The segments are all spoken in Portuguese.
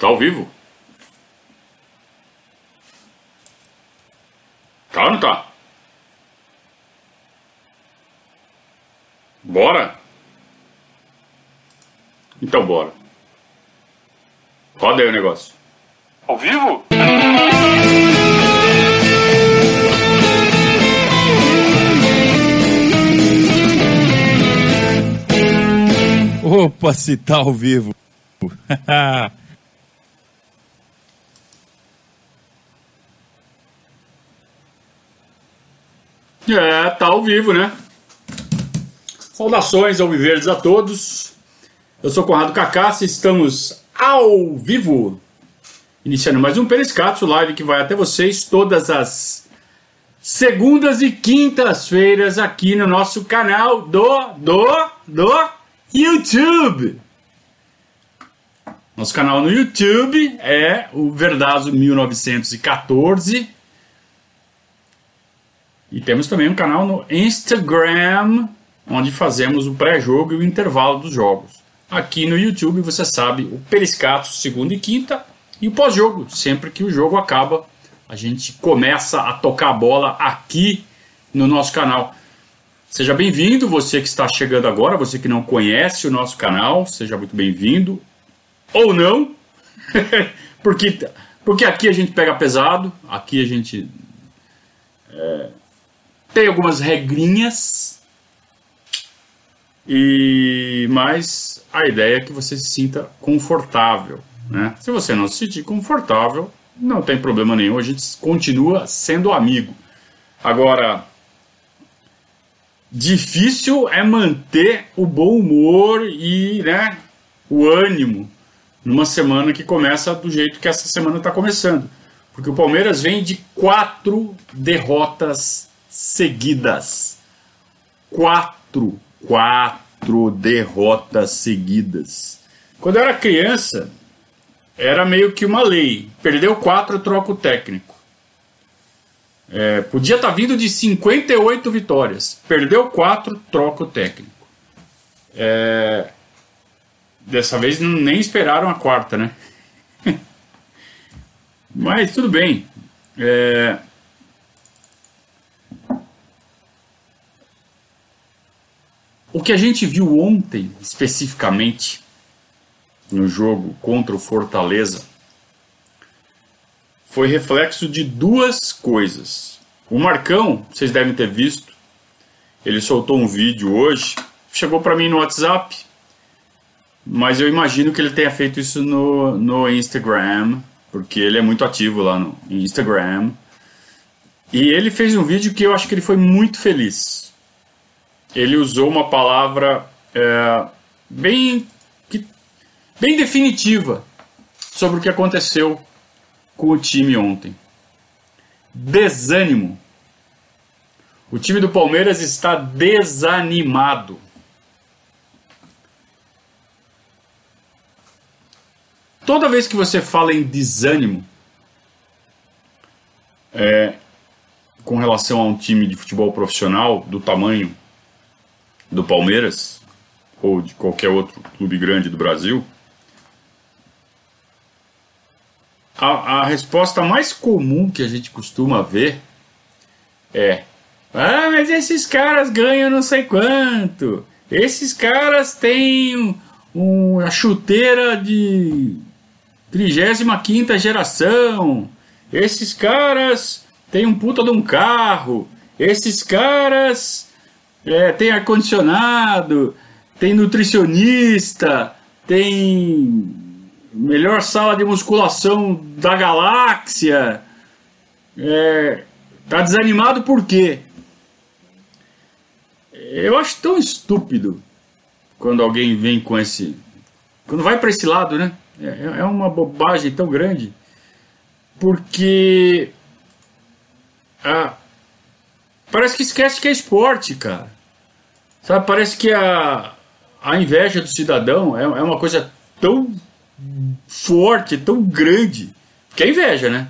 Tá ao vivo? Tá ou não tá? Bora? Então bora. Roda aí o negócio. Ao vivo? Opa, se tá ao vivo. É, tá ao vivo, né? Saudações ao Viverdes a todos. Eu sou Conrado Cacassi, estamos ao vivo. Iniciando mais um Periscatso Live que vai até vocês todas as segundas e quintas-feiras aqui no nosso canal do do do YouTube. Nosso canal no YouTube é o Verdazo 1914. E temos também um canal no Instagram, onde fazemos o pré-jogo e o intervalo dos jogos. Aqui no YouTube, você sabe, o Periscato, segunda e quinta, e o pós-jogo. Sempre que o jogo acaba, a gente começa a tocar a bola aqui no nosso canal. Seja bem-vindo, você que está chegando agora, você que não conhece o nosso canal, seja muito bem-vindo. Ou não, porque, porque aqui a gente pega pesado, aqui a gente é, tem algumas regrinhas, e mas a ideia é que você se sinta confortável. Né? Se você não se sentir confortável, não tem problema nenhum, a gente continua sendo amigo. Agora, difícil é manter o bom humor e né, o ânimo numa semana que começa do jeito que essa semana está começando. Porque o Palmeiras vem de quatro derrotas seguidas. Quatro, quatro derrotas seguidas. Quando eu era criança, era meio que uma lei. Perdeu quatro, troca o técnico. É, podia estar tá vindo de 58 vitórias. Perdeu quatro, troca o técnico. É, dessa vez nem esperaram a quarta, né? Mas tudo bem. É... O que a gente viu ontem, especificamente, no jogo contra o Fortaleza, foi reflexo de duas coisas. O Marcão, vocês devem ter visto, ele soltou um vídeo hoje, chegou para mim no WhatsApp, mas eu imagino que ele tenha feito isso no, no Instagram, porque ele é muito ativo lá no Instagram. E ele fez um vídeo que eu acho que ele foi muito feliz. Ele usou uma palavra é, bem, bem definitiva sobre o que aconteceu com o time ontem. Desânimo. O time do Palmeiras está desanimado. Toda vez que você fala em desânimo, é, com relação a um time de futebol profissional do tamanho do Palmeiras ou de qualquer outro clube grande do Brasil, a, a resposta mais comum que a gente costuma ver é: Ah, mas esses caras ganham não sei quanto, esses caras têm um, um, a chuteira de 35 geração. Esses caras têm um puta de um carro. Esses caras é, têm ar-condicionado, tem nutricionista, tem melhor sala de musculação da galáxia. É, tá desanimado por quê? Eu acho tão estúpido quando alguém vem com esse. Quando vai para esse lado, né? É, é uma bobagem tão grande, porque ah, parece que esquece que é esporte, cara. Sabe, parece que a, a inveja do cidadão é, é uma coisa tão forte, tão grande, que é inveja, né?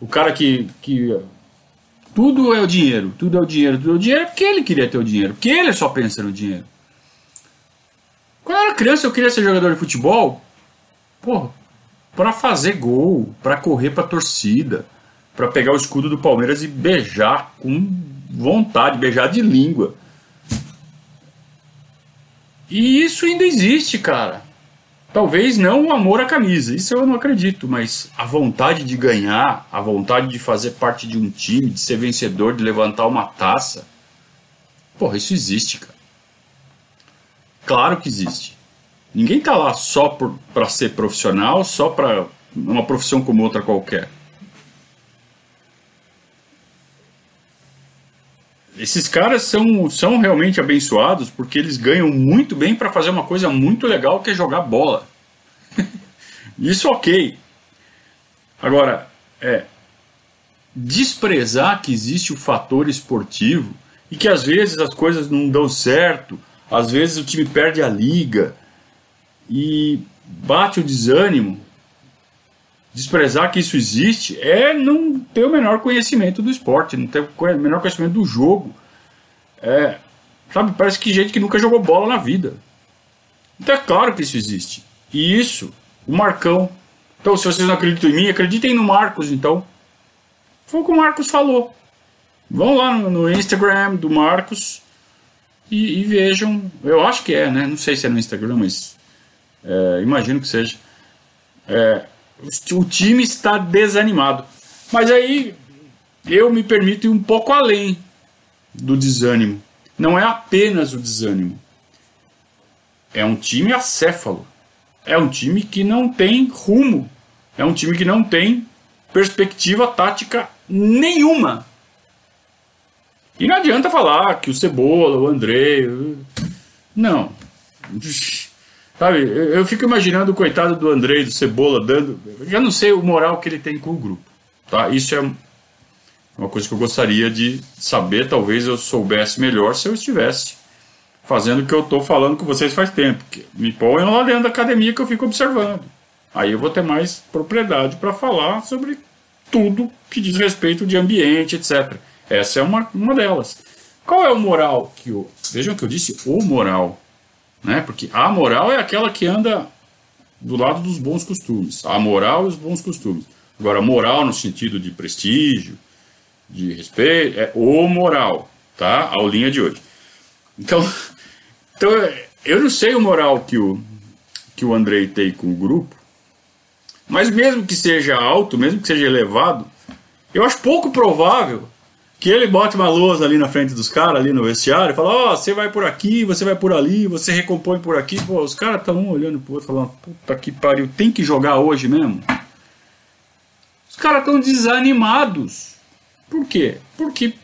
O cara que, que tudo é o dinheiro, tudo é o dinheiro, tudo é o dinheiro, é porque ele queria ter o dinheiro, porque ele só pensa no dinheiro. Quando eu era criança, eu queria ser jogador de futebol, Porra, para fazer gol, para correr para a torcida, para pegar o escudo do Palmeiras e beijar com vontade, beijar de língua. E isso ainda existe, cara. Talvez não o amor à camisa, isso eu não acredito, mas a vontade de ganhar, a vontade de fazer parte de um time, de ser vencedor, de levantar uma taça. Porra, isso existe, cara. Claro que existe. Ninguém tá lá só para ser profissional, só para uma profissão como outra qualquer. Esses caras são, são realmente abençoados porque eles ganham muito bem para fazer uma coisa muito legal que é jogar bola. Isso ok. Agora, é, desprezar que existe o fator esportivo e que às vezes as coisas não dão certo, às vezes o time perde a liga e bate o desânimo. Desprezar que isso existe é não ter o menor conhecimento do esporte, não ter o menor conhecimento do jogo. É, sabe, parece que gente que nunca jogou bola na vida. Então é claro que isso existe. E isso, o Marcão. Então, se vocês não acreditam em mim, acreditem no Marcos, então. Foi o que o Marcos falou. Vão lá no, Instagram do Marcos e, e, vejam. Eu acho que é, né? Não sei se é no Instagram, mas é, imagino que seja. É, o time está desanimado. Mas aí eu me permito ir um pouco além do desânimo. Não é apenas o desânimo. É um time acéfalo. É um time que não tem rumo. É um time que não tem perspectiva tática nenhuma. E não adianta falar que o Cebola, o André. Não. Sabe, eu fico imaginando o coitado do André do Cebola dando. Já não sei o moral que ele tem com o grupo. Tá? Isso é uma coisa que eu gostaria de saber. Talvez eu soubesse melhor se eu estivesse fazendo o que eu estou falando com vocês faz tempo. Me ponham lá dentro da academia que eu fico observando. Aí eu vou ter mais propriedade para falar sobre tudo que diz respeito de ambiente, etc. Essa é uma, uma delas. Qual é o moral que o. Vejam que eu disse o moral. Né? Porque a moral é aquela que anda do lado dos bons costumes. A moral e os bons costumes. Agora, moral no sentido de prestígio, de respeito, é o moral, tá? A aulinha de hoje. Então, então eu não sei o moral que o, que o Andrei tem com o grupo, mas mesmo que seja alto, mesmo que seja elevado, eu acho pouco provável que ele bote uma lousa ali na frente dos caras, ali no vestiário, e fala, ó, oh, você vai por aqui, você vai por ali, você recompõe por aqui. Pô, os caras estão um olhando pro outro, falando, puta que pariu, tem que jogar hoje mesmo? Os caras estão desanimados. Por quê? Porque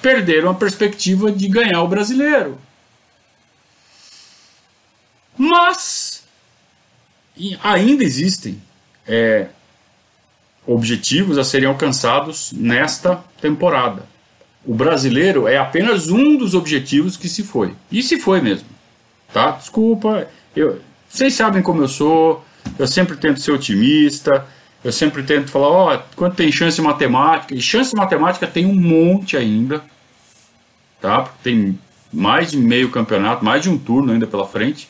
perderam a perspectiva de ganhar o brasileiro. Mas ainda existem é, objetivos a serem alcançados nesta temporada. O brasileiro é apenas um dos objetivos que se foi. E se foi mesmo. Tá? Desculpa, eu, vocês sabem como eu sou, eu sempre tento ser otimista, eu sempre tento falar, ó, oh, quanto tem chance matemática? E chance matemática tem um monte ainda, tá? Porque tem mais de meio campeonato, mais de um turno ainda pela frente.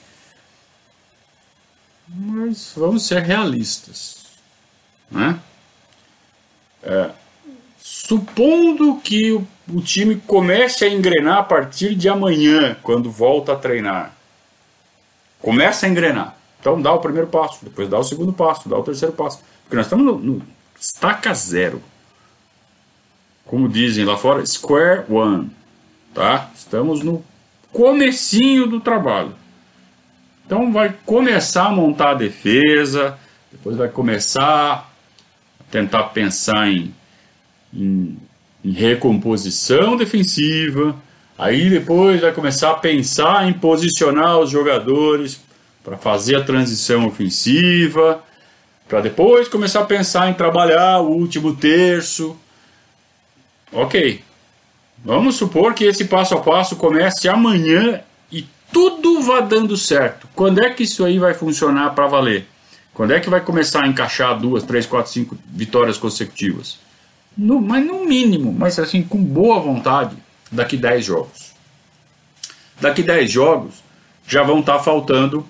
Mas vamos ser realistas, né? É, supondo que o, o time comece a engrenar a partir de amanhã, quando volta a treinar. Começa a engrenar. Então dá o primeiro passo, depois dá o segundo passo, dá o terceiro passo. Porque nós estamos no, no estaca zero. Como dizem lá fora, square one. Tá? Estamos no comecinho do trabalho. Então vai começar a montar a defesa, depois vai começar tentar pensar em, em, em recomposição defensiva, aí depois vai começar a pensar em posicionar os jogadores para fazer a transição ofensiva, para depois começar a pensar em trabalhar o último terço. Ok, vamos supor que esse passo a passo comece amanhã e tudo vá dando certo. Quando é que isso aí vai funcionar para valer? Quando é que vai começar a encaixar duas, três, quatro, cinco vitórias consecutivas? No, mas no mínimo, mas assim, com boa vontade, daqui 10 jogos. Daqui 10 jogos, já vão estar tá faltando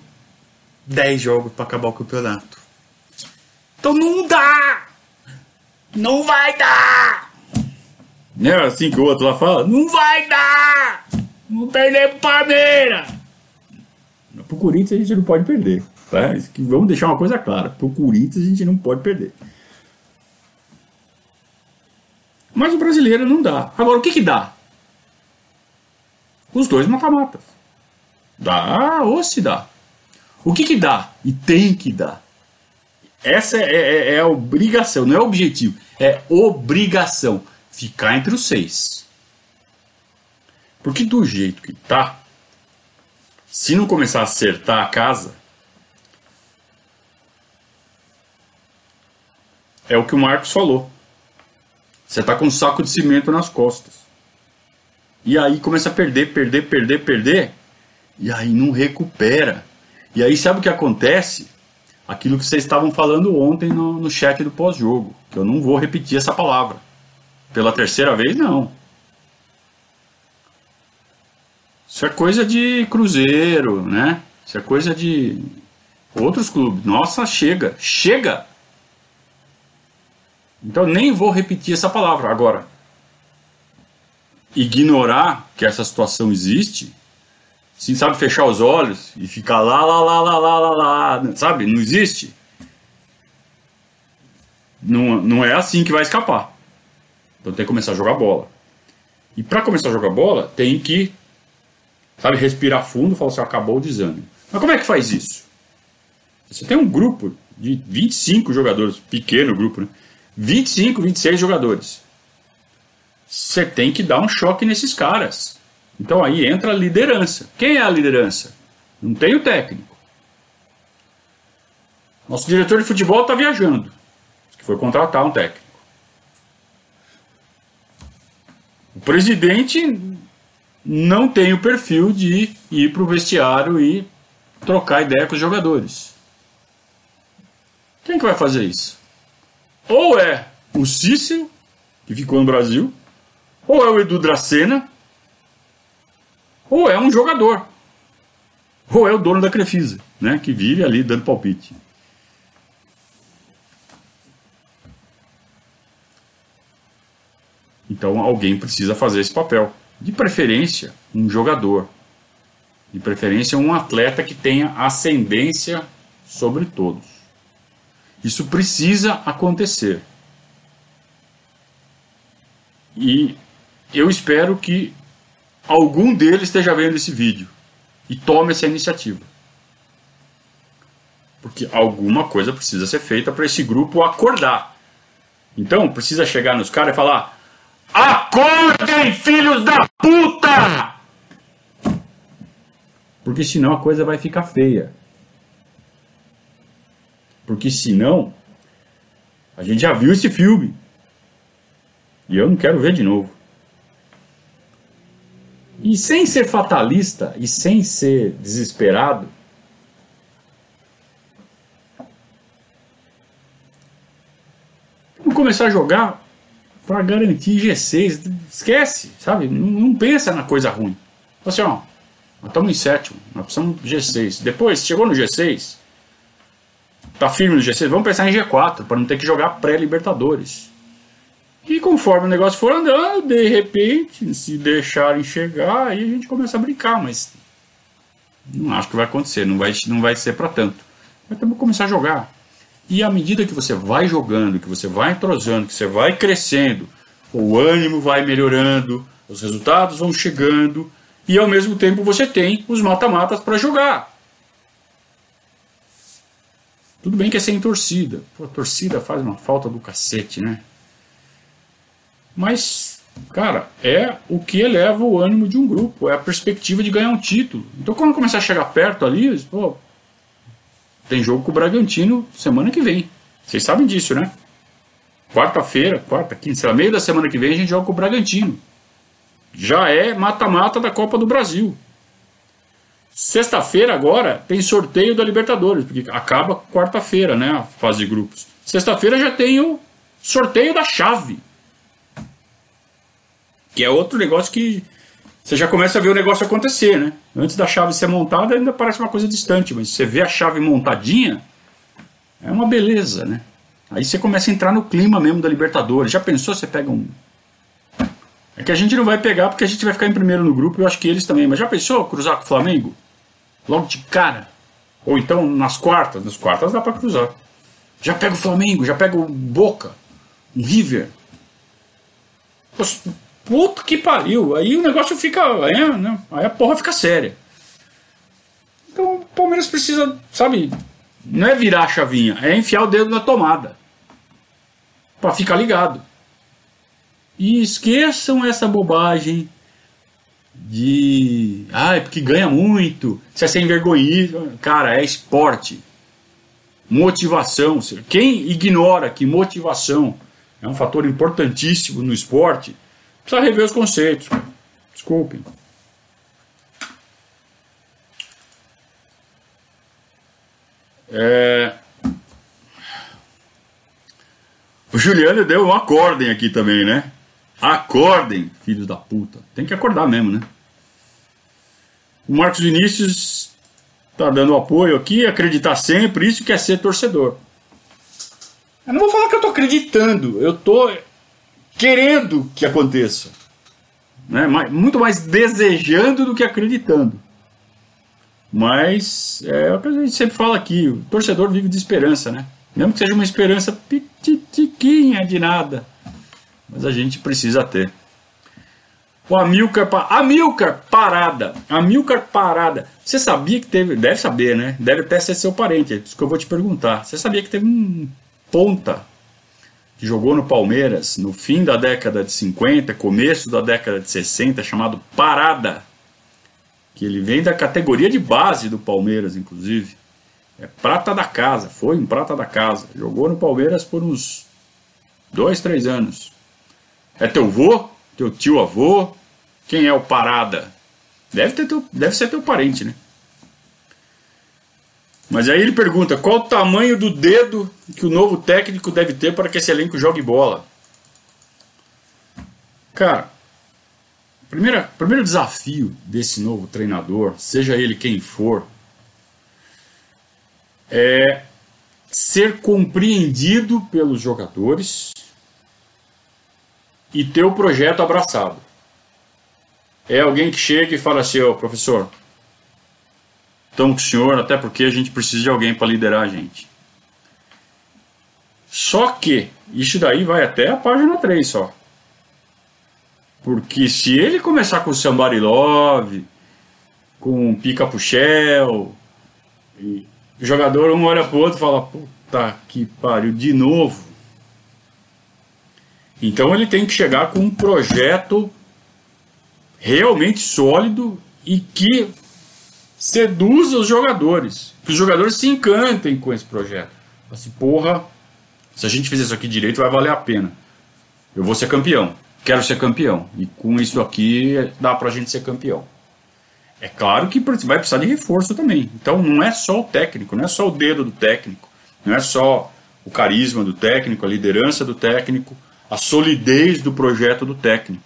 10 jogos para acabar o campeonato. Então não dá! Não vai dar! Não é assim que o outro lá fala? Não vai dar! Não perder pro Palmeiras! Pro Corinthians a gente não pode perder. Tá? Vamos deixar uma coisa clara. Pro Corinthians a gente não pode perder. Mas o brasileiro não dá. Agora, o que que dá? Os dois mata-matas. Dá ou se dá. O que que dá? E tem que dar. Essa é, é, é a obrigação, não é objetivo. É obrigação. Ficar entre os seis. Porque do jeito que tá, se não começar a acertar a casa, é o que o Marcos falou. Você tá com um saco de cimento nas costas. E aí começa a perder, perder, perder, perder. E aí não recupera. E aí sabe o que acontece? Aquilo que vocês estavam falando ontem no, no chat do pós-jogo. Que eu não vou repetir essa palavra. Pela terceira vez, não. Isso é coisa de Cruzeiro, né? Isso é coisa de outros clubes. Nossa, chega, chega! Então nem vou repetir essa palavra. Agora, ignorar que essa situação existe, sim, sabe, fechar os olhos e ficar lá, lá, lá, lá, lá, lá, lá, sabe? Não existe. Não, não é assim que vai escapar. Então tem que começar a jogar bola. E para começar a jogar bola, tem que, sabe, respirar fundo e falar assim, acabou o desânimo. Mas como é que faz isso? Você tem um grupo de 25 jogadores, pequeno grupo, né? 25, 26 jogadores você tem que dar um choque nesses caras. Então aí entra a liderança. Quem é a liderança? Não tem o técnico. Nosso diretor de futebol está viajando, que foi contratar um técnico. O presidente não tem o perfil de ir para o vestiário e trocar ideia com os jogadores. Quem que vai fazer isso? Ou é o Cícero, que ficou no Brasil, ou é o Edu Dracena, ou é um jogador. Ou é o dono da Crefisa, né, que vive ali dando palpite. Então alguém precisa fazer esse papel. De preferência, um jogador. De preferência, um atleta que tenha ascendência sobre todos. Isso precisa acontecer. E eu espero que algum deles esteja vendo esse vídeo e tome essa iniciativa. Porque alguma coisa precisa ser feita para esse grupo acordar. Então, precisa chegar nos caras e falar: Acordem, filhos da puta! Porque senão a coisa vai ficar feia. Porque senão, a gente já viu esse filme. E eu não quero ver de novo. E sem ser fatalista e sem ser desesperado, vamos começar a jogar para garantir G6. Esquece, sabe? Não, não, pensa na coisa ruim. Assim, ó, nós estamos em sétimo, nós precisamos de G6. Depois, chegou no G6, tá firme no G6, vamos pensar em G4 para não ter que jogar pré-Libertadores. E conforme o negócio for andando, de repente, se deixarem chegar, aí a gente começa a brincar, mas não acho que vai acontecer, não vai, não vai ser para tanto. Mas que começar a jogar. E à medida que você vai jogando, que você vai entrosando, que você vai crescendo, o ânimo vai melhorando, os resultados vão chegando, e ao mesmo tempo você tem os mata-matas para jogar. Tudo bem que é sem torcida. Pô, a torcida faz uma falta do cacete, né? Mas, cara, é o que eleva o ânimo de um grupo, é a perspectiva de ganhar um título. Então, quando começar a chegar perto ali, pô, tem jogo com o Bragantino semana que vem. Vocês sabem disso, né? Quarta-feira, quarta, quinta, sei lá, meio da semana que vem a gente joga com o Bragantino. Já é mata-mata da Copa do Brasil. Sexta-feira agora tem sorteio da Libertadores, porque acaba quarta-feira, né, a fase de grupos. Sexta-feira já tem o sorteio da chave. Que é outro negócio que você já começa a ver o negócio acontecer, né? Antes da chave ser montada ainda parece uma coisa distante, mas você vê a chave montadinha, é uma beleza, né? Aí você começa a entrar no clima mesmo da Libertadores. Já pensou você pega um. É que a gente não vai pegar porque a gente vai ficar em primeiro no grupo, eu acho que eles também. Mas já pensou cruzar com o Flamengo? Logo de cara? Ou então nas quartas? Nas quartas dá para cruzar. Já pega o Flamengo, já pega o Boca, um River. Puta que pariu. Aí o negócio fica. É, né? Aí a porra fica séria. Então o Palmeiras precisa, sabe, não é virar a chavinha, é enfiar o dedo na tomada. Para ficar ligado. E esqueçam essa bobagem de. Ah, porque ganha muito, você é sem. Cara, é esporte. Motivação. Quem ignora que motivação é um fator importantíssimo no esporte, precisa rever os conceitos. Desculpem. É... O Juliano deu uma acordem aqui também, né? Acordem, filhos da puta. Tem que acordar mesmo, né? O Marcos Vinícius tá dando apoio aqui, acreditar sempre, isso que é ser torcedor. Eu não vou falar que eu tô acreditando, eu tô querendo que aconteça. Né? Muito mais desejando do que acreditando. Mas é o que a gente sempre fala aqui, o torcedor vive de esperança, né? Mesmo que seja uma esperança pititiquinha de nada. Mas a gente precisa ter. O Amilcar, Amilcar Parada. Amilcar Parada. Você sabia que teve. Deve saber, né? Deve até ser seu parente. É isso que eu vou te perguntar. Você sabia que teve um ponta que jogou no Palmeiras no fim da década de 50, começo da década de 60, chamado Parada? que ele vem da categoria de base do Palmeiras, inclusive. É prata da casa, foi um prata da casa. Jogou no Palmeiras por uns dois, três anos. É teu vô? Teu tio avô? Quem é o Parada? Deve, ter teu, deve ser teu parente, né? Mas aí ele pergunta: qual o tamanho do dedo que o novo técnico deve ter para que esse elenco jogue bola? Cara, Primeira, primeiro desafio desse novo treinador, seja ele quem for, é ser compreendido pelos jogadores e ter o projeto abraçado. É alguém que chega e fala assim: Ô oh, professor, estamos com o senhor, até porque a gente precisa de alguém para liderar a gente. Só que isso daí vai até a página 3 só. Porque se ele começar com Somebody Love, com Pica Puxel, o jogador um olha pro outro e fala, puta que pariu, de novo. Então ele tem que chegar com um projeto realmente sólido e que seduza os jogadores. Que os jogadores se encantem com esse projeto. Assim, porra, se a gente fizer isso aqui direito vai valer a pena. Eu vou ser campeão quero ser campeão. E com isso aqui dá para a gente ser campeão. É claro que vai precisar de reforço também. Então não é só o técnico, não é só o dedo do técnico, não é só o carisma do técnico, a liderança do técnico, a solidez do projeto do técnico.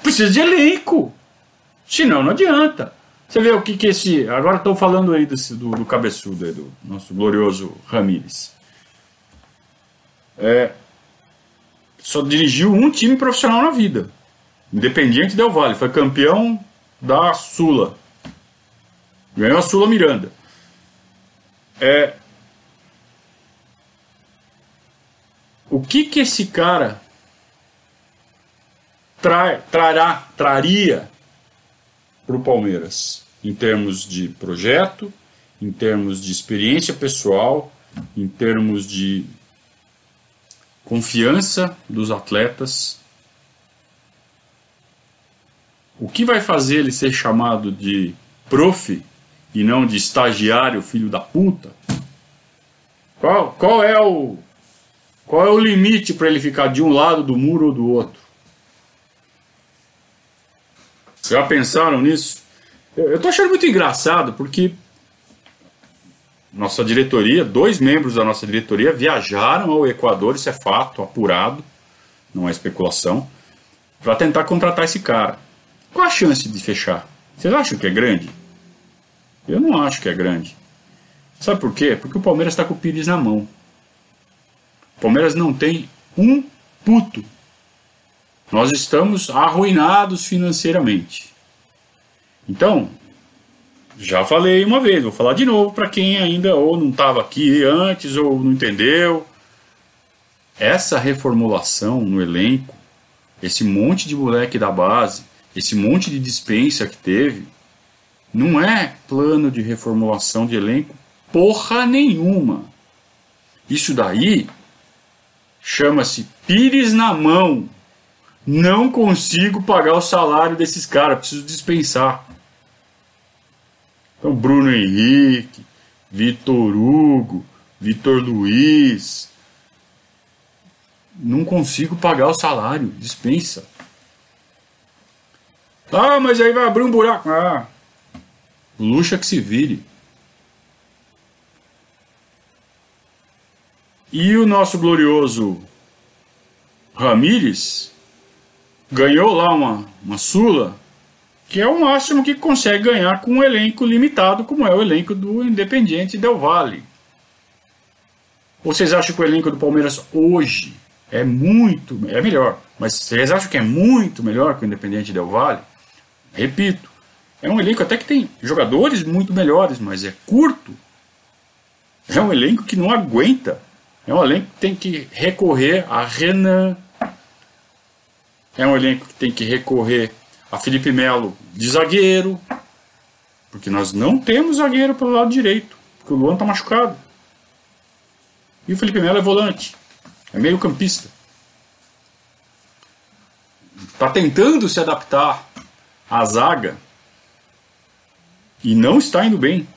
Precisa de elenco. Senão não adianta. Você vê o que, que esse. Agora estou falando aí desse, do, do cabeçudo, aí, do nosso glorioso Ramírez. É, só dirigiu um time profissional na vida. Independiente Del Vale. Foi campeão da Sula. Ganhou a Sula Miranda. É, o que que esse cara tra, trará, traria para o Palmeiras em termos de projeto, em termos de experiência pessoal, em termos de confiança dos atletas. O que vai fazer ele ser chamado de prof e não de estagiário filho da puta? Qual, qual é o qual é o limite para ele ficar de um lado do muro ou do outro? Já pensaram nisso? Eu, tô achando muito engraçado porque nossa diretoria, dois membros da nossa diretoria viajaram ao Equador, isso é fato, apurado, não é especulação, para tentar contratar esse cara. Qual a chance de fechar? Vocês acham que é grande? Eu não acho que é grande. Sabe por quê? Porque o Palmeiras está com o Pires na mão. Palmeiras não tem um puto. Nós estamos arruinados financeiramente. Então, já falei uma vez, vou falar de novo para quem ainda ou não estava aqui antes ou não entendeu. Essa reformulação no elenco, esse monte de moleque da base, esse monte de dispensa que teve, não é plano de reformulação de elenco porra nenhuma. Isso daí chama-se pires na mão. Não consigo pagar o salário desses caras, preciso dispensar. Então, Bruno Henrique, Vitor Hugo, Vitor Luiz. Não consigo pagar o salário, dispensa. Ah, mas aí vai abrir um buraco. Ah, luxa que se vire. E o nosso glorioso Ramires ganhou lá uma, uma Sula, que é o máximo que consegue ganhar com um elenco limitado, como é o elenco do Independiente Del Valle. Vocês acham que o elenco do Palmeiras hoje é muito, é melhor, mas vocês acham que é muito melhor que o Independiente Del Valle? Repito, é um elenco até que tem jogadores muito melhores, mas é curto. É um elenco que não aguenta é um elenco que tem que recorrer a Renan. É um elenco que tem que recorrer a Felipe Melo de zagueiro. Porque nós não temos zagueiro pelo lado direito. Porque o Luan está machucado. E o Felipe Melo é volante. É meio campista. Está tentando se adaptar à zaga. E não está indo bem.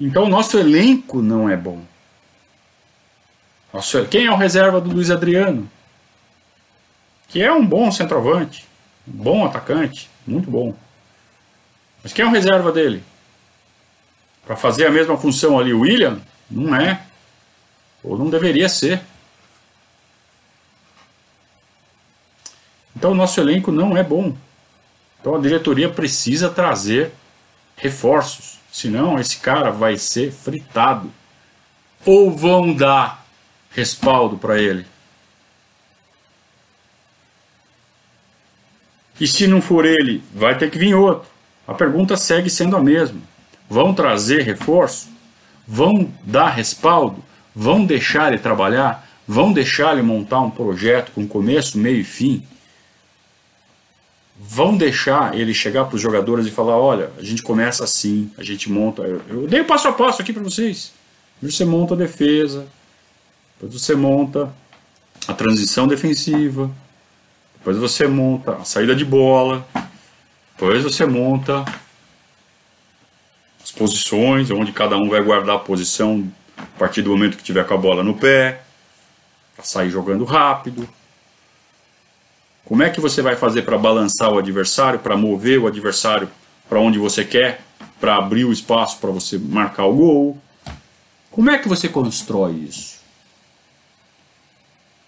Então o nosso elenco não é bom. Nossa, quem é o reserva do Luiz Adriano? Que é um bom centroavante, um bom atacante, muito bom. Mas quem é o reserva dele? Para fazer a mesma função ali, o William? Não é. Ou não deveria ser. Então o nosso elenco não é bom. Então a diretoria precisa trazer reforços. Senão esse cara vai ser fritado. Ou vão dar respaldo para ele. E se não for ele, vai ter que vir outro. A pergunta segue sendo a mesma. Vão trazer reforço? Vão dar respaldo? Vão deixar ele trabalhar? Vão deixar ele montar um projeto com começo, meio e fim? Vão deixar ele chegar para os jogadores e falar: olha, a gente começa assim, a gente monta. Eu dei o passo a passo aqui para vocês. Você monta a defesa, depois você monta a transição defensiva, depois você monta a saída de bola, depois você monta as posições, onde cada um vai guardar a posição a partir do momento que tiver com a bola no pé, para sair jogando rápido. Como é que você vai fazer para balançar o adversário, para mover o adversário para onde você quer, para abrir o espaço para você marcar o gol? Como é que você constrói isso?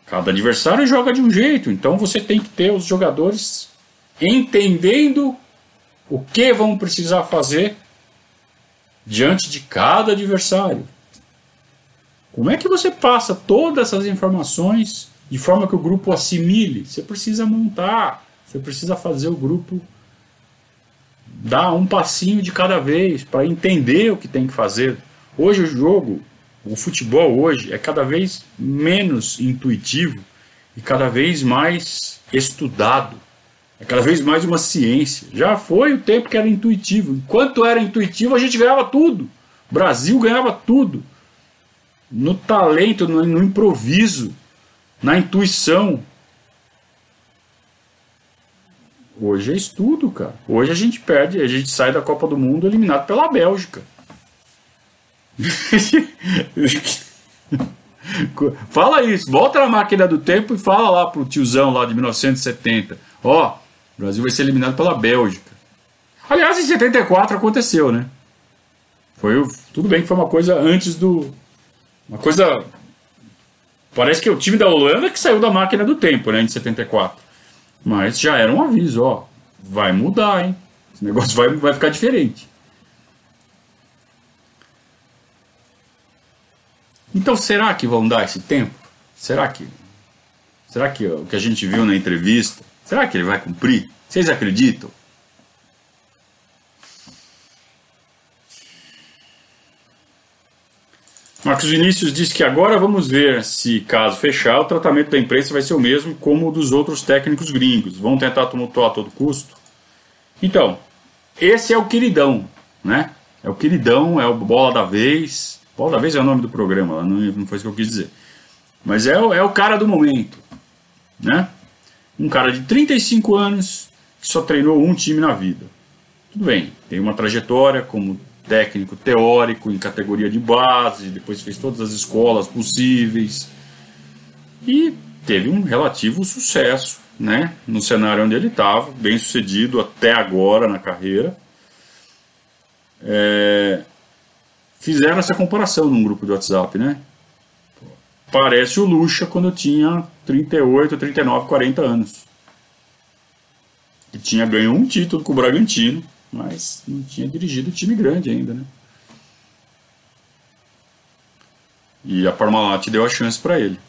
Cada adversário joga de um jeito, então você tem que ter os jogadores entendendo o que vão precisar fazer diante de cada adversário. Como é que você passa todas essas informações de forma que o grupo assimile? Você precisa montar, você precisa fazer o grupo dar um passinho de cada vez para entender o que tem que fazer. Hoje o jogo o futebol hoje é cada vez menos intuitivo e cada vez mais estudado. É cada vez mais uma ciência. Já foi o tempo que era intuitivo. Enquanto era intuitivo, a gente ganhava tudo. O Brasil ganhava tudo. No talento, no, no improviso, na intuição. Hoje é estudo, cara. Hoje a gente perde, a gente sai da Copa do Mundo eliminado pela Bélgica. fala isso, volta na máquina do tempo e fala lá pro tiozão lá de 1970. Ó, o Brasil vai ser eliminado pela Bélgica. Aliás, em 74 aconteceu, né? Foi tudo bem que foi uma coisa antes do uma coisa parece que é o time da Holanda que saiu da máquina do tempo, né, em 74. Mas já era um aviso, ó, vai mudar, hein? Esse negócio vai, vai ficar diferente. Então será que vão dar esse tempo? Será que será que o que a gente viu na entrevista, será que ele vai cumprir? Vocês acreditam? Marcos Vinícius diz que agora vamos ver se, caso fechar, o tratamento da imprensa vai ser o mesmo como o dos outros técnicos gringos. Vão tentar tumultuar a todo custo? Então, esse é o queridão, né? É o queridão, é o bola da vez. Bola da vez é o nome do programa, não, não foi isso que eu quis dizer. Mas é, é o cara do momento, né? Um cara de 35 anos que só treinou um time na vida. Tudo bem, tem uma trajetória como técnico teórico em categoria de base, depois fez todas as escolas possíveis e teve um relativo sucesso, né, no cenário onde ele estava, bem sucedido até agora na carreira. É, fizeram essa comparação num grupo de WhatsApp, né? Parece o Lucha quando tinha 38, 39, 40 anos. E tinha ganho um título com o Bragantino mas não tinha dirigido time grande ainda, né? E a Parmalat deu a chance para ele.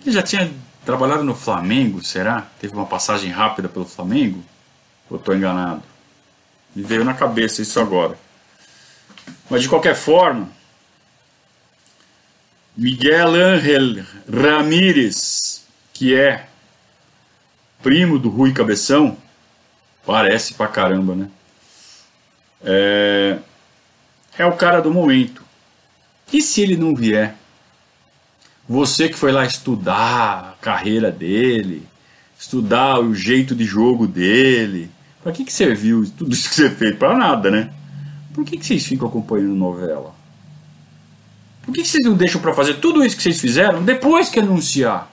Ele já tinha trabalhado no Flamengo, será? Teve uma passagem rápida pelo Flamengo? Ou estou enganado? Me veio na cabeça isso agora. Mas de qualquer forma, Miguel Ángel Ramírez, que é primo do Rui Cabeção, Parece pra caramba, né? É, é o cara do momento. E se ele não vier? Você que foi lá estudar a carreira dele, estudar o jeito de jogo dele, para que, que serviu tudo isso que você fez? Para nada, né? Por que, que vocês ficam acompanhando novela? Por que, que vocês não deixam para fazer tudo isso que vocês fizeram depois que anunciar?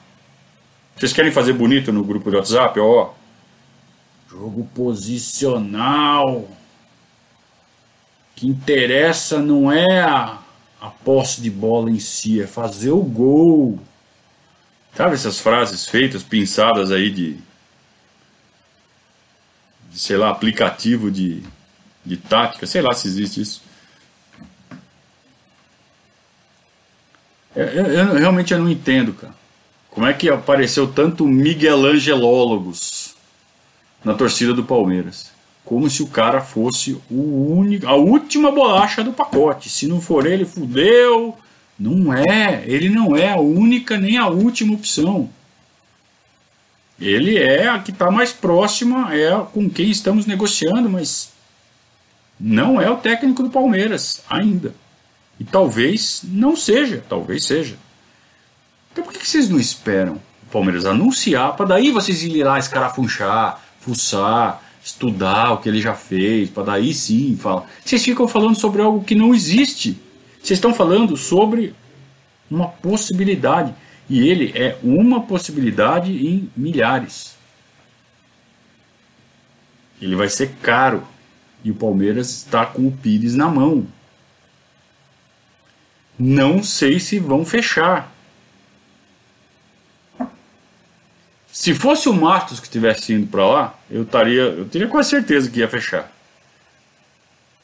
Vocês querem fazer bonito no grupo de WhatsApp? Ó, Jogo posicional. O que interessa não é a, a posse de bola em si, é fazer o gol. Sabe essas frases feitas, pensadas aí de, de sei lá, aplicativo de, de tática, sei lá se existe isso. Eu, eu, eu, realmente eu não entendo, cara. Como é que apareceu tanto Miguel Angelólogos na torcida do Palmeiras. Como se o cara fosse o único, a última bolacha do pacote. Se não for ele, fudeu. Não é. Ele não é a única nem a última opção. Ele é a que está mais próxima, é com quem estamos negociando, mas não é o técnico do Palmeiras ainda. E talvez não seja, talvez seja. Então por que vocês não esperam o Palmeiras anunciar para daí vocês irem lá escarafunchar, fuçar, estudar o que ele já fez, para daí sim falar. Vocês ficam falando sobre algo que não existe. Vocês estão falando sobre uma possibilidade. E ele é uma possibilidade em milhares. Ele vai ser caro. E o Palmeiras está com o Pires na mão. Não sei se vão fechar. Se fosse o Matos que tivesse indo para lá, eu estaria, eu teria quase certeza que ia fechar.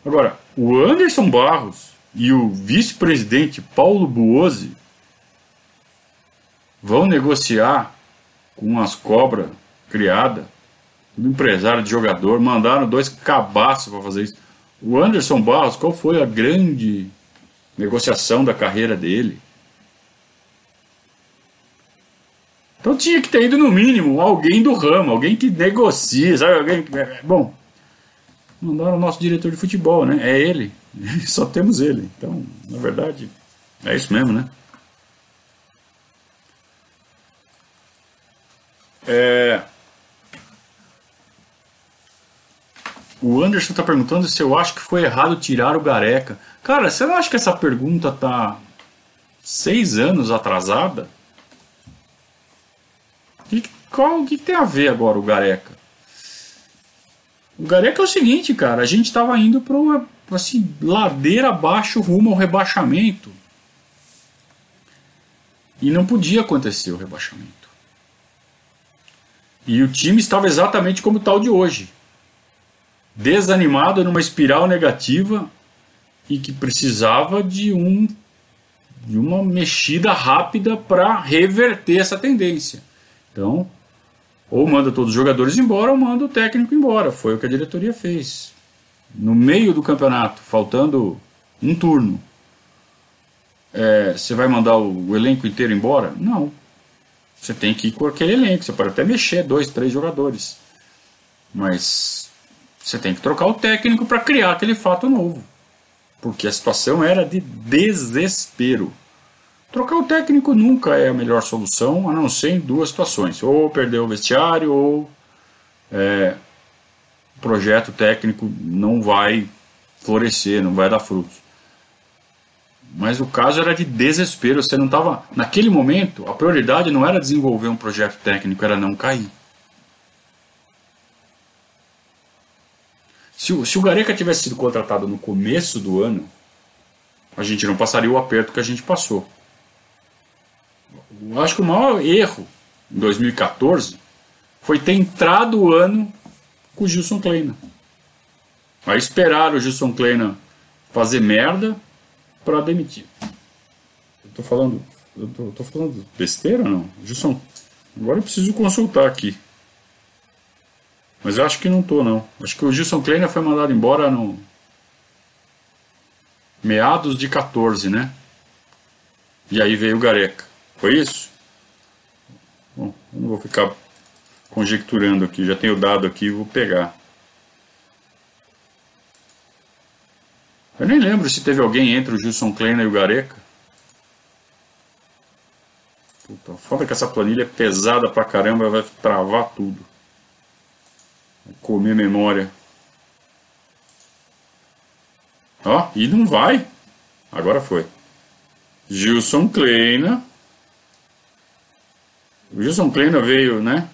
Agora, o Anderson Barros e o vice-presidente Paulo Buozzi vão negociar com as cobras criadas, tudo empresário de jogador, mandaram dois cabaços para fazer isso. O Anderson Barros, qual foi a grande negociação da carreira dele? Então tinha que ter ido no mínimo alguém do ramo, alguém que negocia, sabe? Alguém que... É, bom, mandaram o nosso diretor de futebol, né? É ele. Só temos ele. Então, na verdade, é isso mesmo, né? É... O Anderson está perguntando se eu acho que foi errado tirar o Gareca. Cara, você não acha que essa pergunta tá seis anos atrasada? Que, qual, o que tem a ver agora o Gareca? O Gareca é o seguinte, cara, a gente estava indo para uma assim, ladeira abaixo rumo ao rebaixamento. E não podia acontecer o rebaixamento. E o time estava exatamente como tal de hoje. Desanimado numa espiral negativa e que precisava de um de uma mexida rápida para reverter essa tendência. Então, ou manda todos os jogadores embora ou manda o técnico embora. Foi o que a diretoria fez. No meio do campeonato, faltando um turno, é, você vai mandar o, o, elenco inteiro embora? Não. Você tem que ir com aquele elenco. Você pode até mexer dois, três jogadores. Mas você tem que trocar o técnico para criar aquele fato novo. Porque a situação era de desespero. Trocar o técnico nunca é a melhor solução, a não ser em duas situações: ou perder o vestiário, ou é, o projeto técnico não vai florescer, não vai dar frutos. Mas o caso era de desespero. Você não estava. Naquele momento, a prioridade não era desenvolver um projeto técnico, era não cair. Se o, se o Gareca tivesse sido contratado no começo do ano, a gente não passaria o aperto que a gente passou. Eu acho que o maior erro em 2014 foi ter entrado o ano com o Gilson Kleina. Aí esperaram o Gilson Kleina fazer merda para demitir. Eu tô falando. Eu tô, tô falando besteira ou não? Gilson, agora eu preciso consultar aqui. Mas eu acho que não tô, não. Acho que o Gilson Kleiner foi mandado embora no. meados de 14, né? E aí veio o Gareca. Foi isso? Bom, não vou ficar conjecturando aqui. Já tenho dado aqui, vou pegar. Eu nem lembro se teve alguém entre o Gilson Kleiner e o Gareca. Puta, foda que essa planilha é pesada pra caramba, vai travar tudo. Comer memória. Ó, e não vai. Agora foi. Gilson Kleina. O Gilson Kleina veio, né?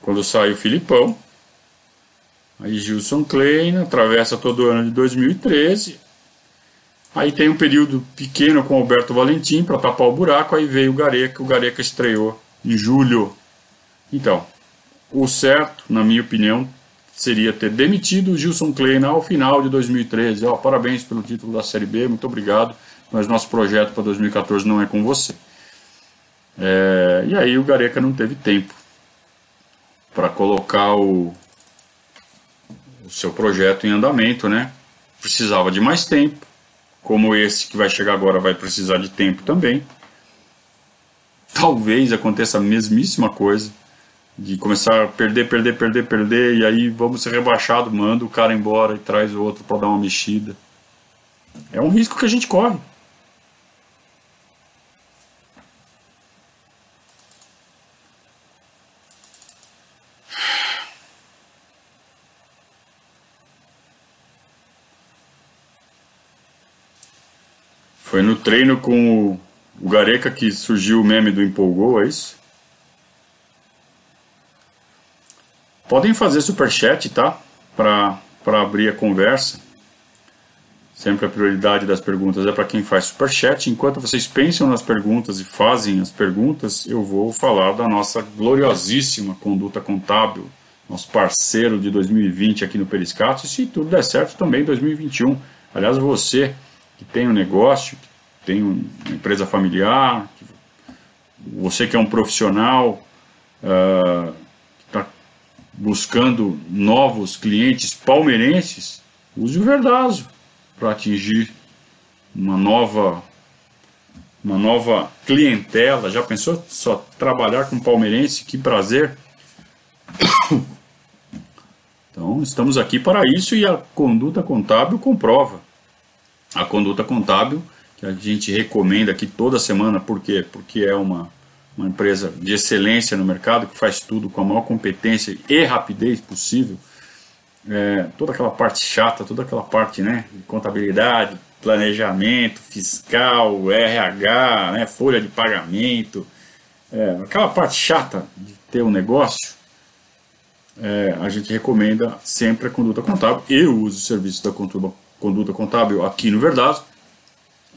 Quando saiu o Filipão. Aí Gilson Kleina atravessa todo o ano de 2013. Aí tem um período pequeno com Alberto Valentim para tapar o buraco. Aí veio o Gareca. O Gareca estreou em julho então, o certo, na minha opinião, seria ter demitido o Gilson Kleina ao final de 2013. Oh, parabéns pelo título da Série B, muito obrigado, mas nosso projeto para 2014 não é com você. É, e aí o Gareca não teve tempo para colocar o, o seu projeto em andamento, né? Precisava de mais tempo, como esse que vai chegar agora vai precisar de tempo também. Talvez aconteça a mesmíssima coisa de começar a perder, perder, perder, perder, e aí vamos ser rebaixados, manda o cara embora e traz o outro para dar uma mexida. É um risco que a gente corre. Foi no treino com o Gareca que surgiu o meme do empolgou, é isso? Podem fazer superchat, tá? Para abrir a conversa. Sempre a prioridade das perguntas é para quem faz superchat. Enquanto vocês pensam nas perguntas e fazem as perguntas, eu vou falar da nossa gloriosíssima conduta contábil, nosso parceiro de 2020 aqui no Periscato, e se tudo der certo também 2021. Aliás, você que tem um negócio, que tem uma empresa familiar, você que é um profissional, uh, buscando novos clientes palmeirenses, use o Verdazo para atingir uma nova uma nova clientela. Já pensou só trabalhar com palmeirense? Que prazer! Então, estamos aqui para isso e a conduta contábil comprova. A conduta contábil que a gente recomenda aqui toda semana, por quê? Porque é uma uma empresa de excelência no mercado, que faz tudo com a maior competência e rapidez possível, é, toda aquela parte chata, toda aquela parte né, de contabilidade, planejamento fiscal, RH, né, folha de pagamento, é, aquela parte chata de ter um negócio, é, a gente recomenda sempre a conduta contábil. Eu uso o serviço da conduta contábil aqui no Verdazo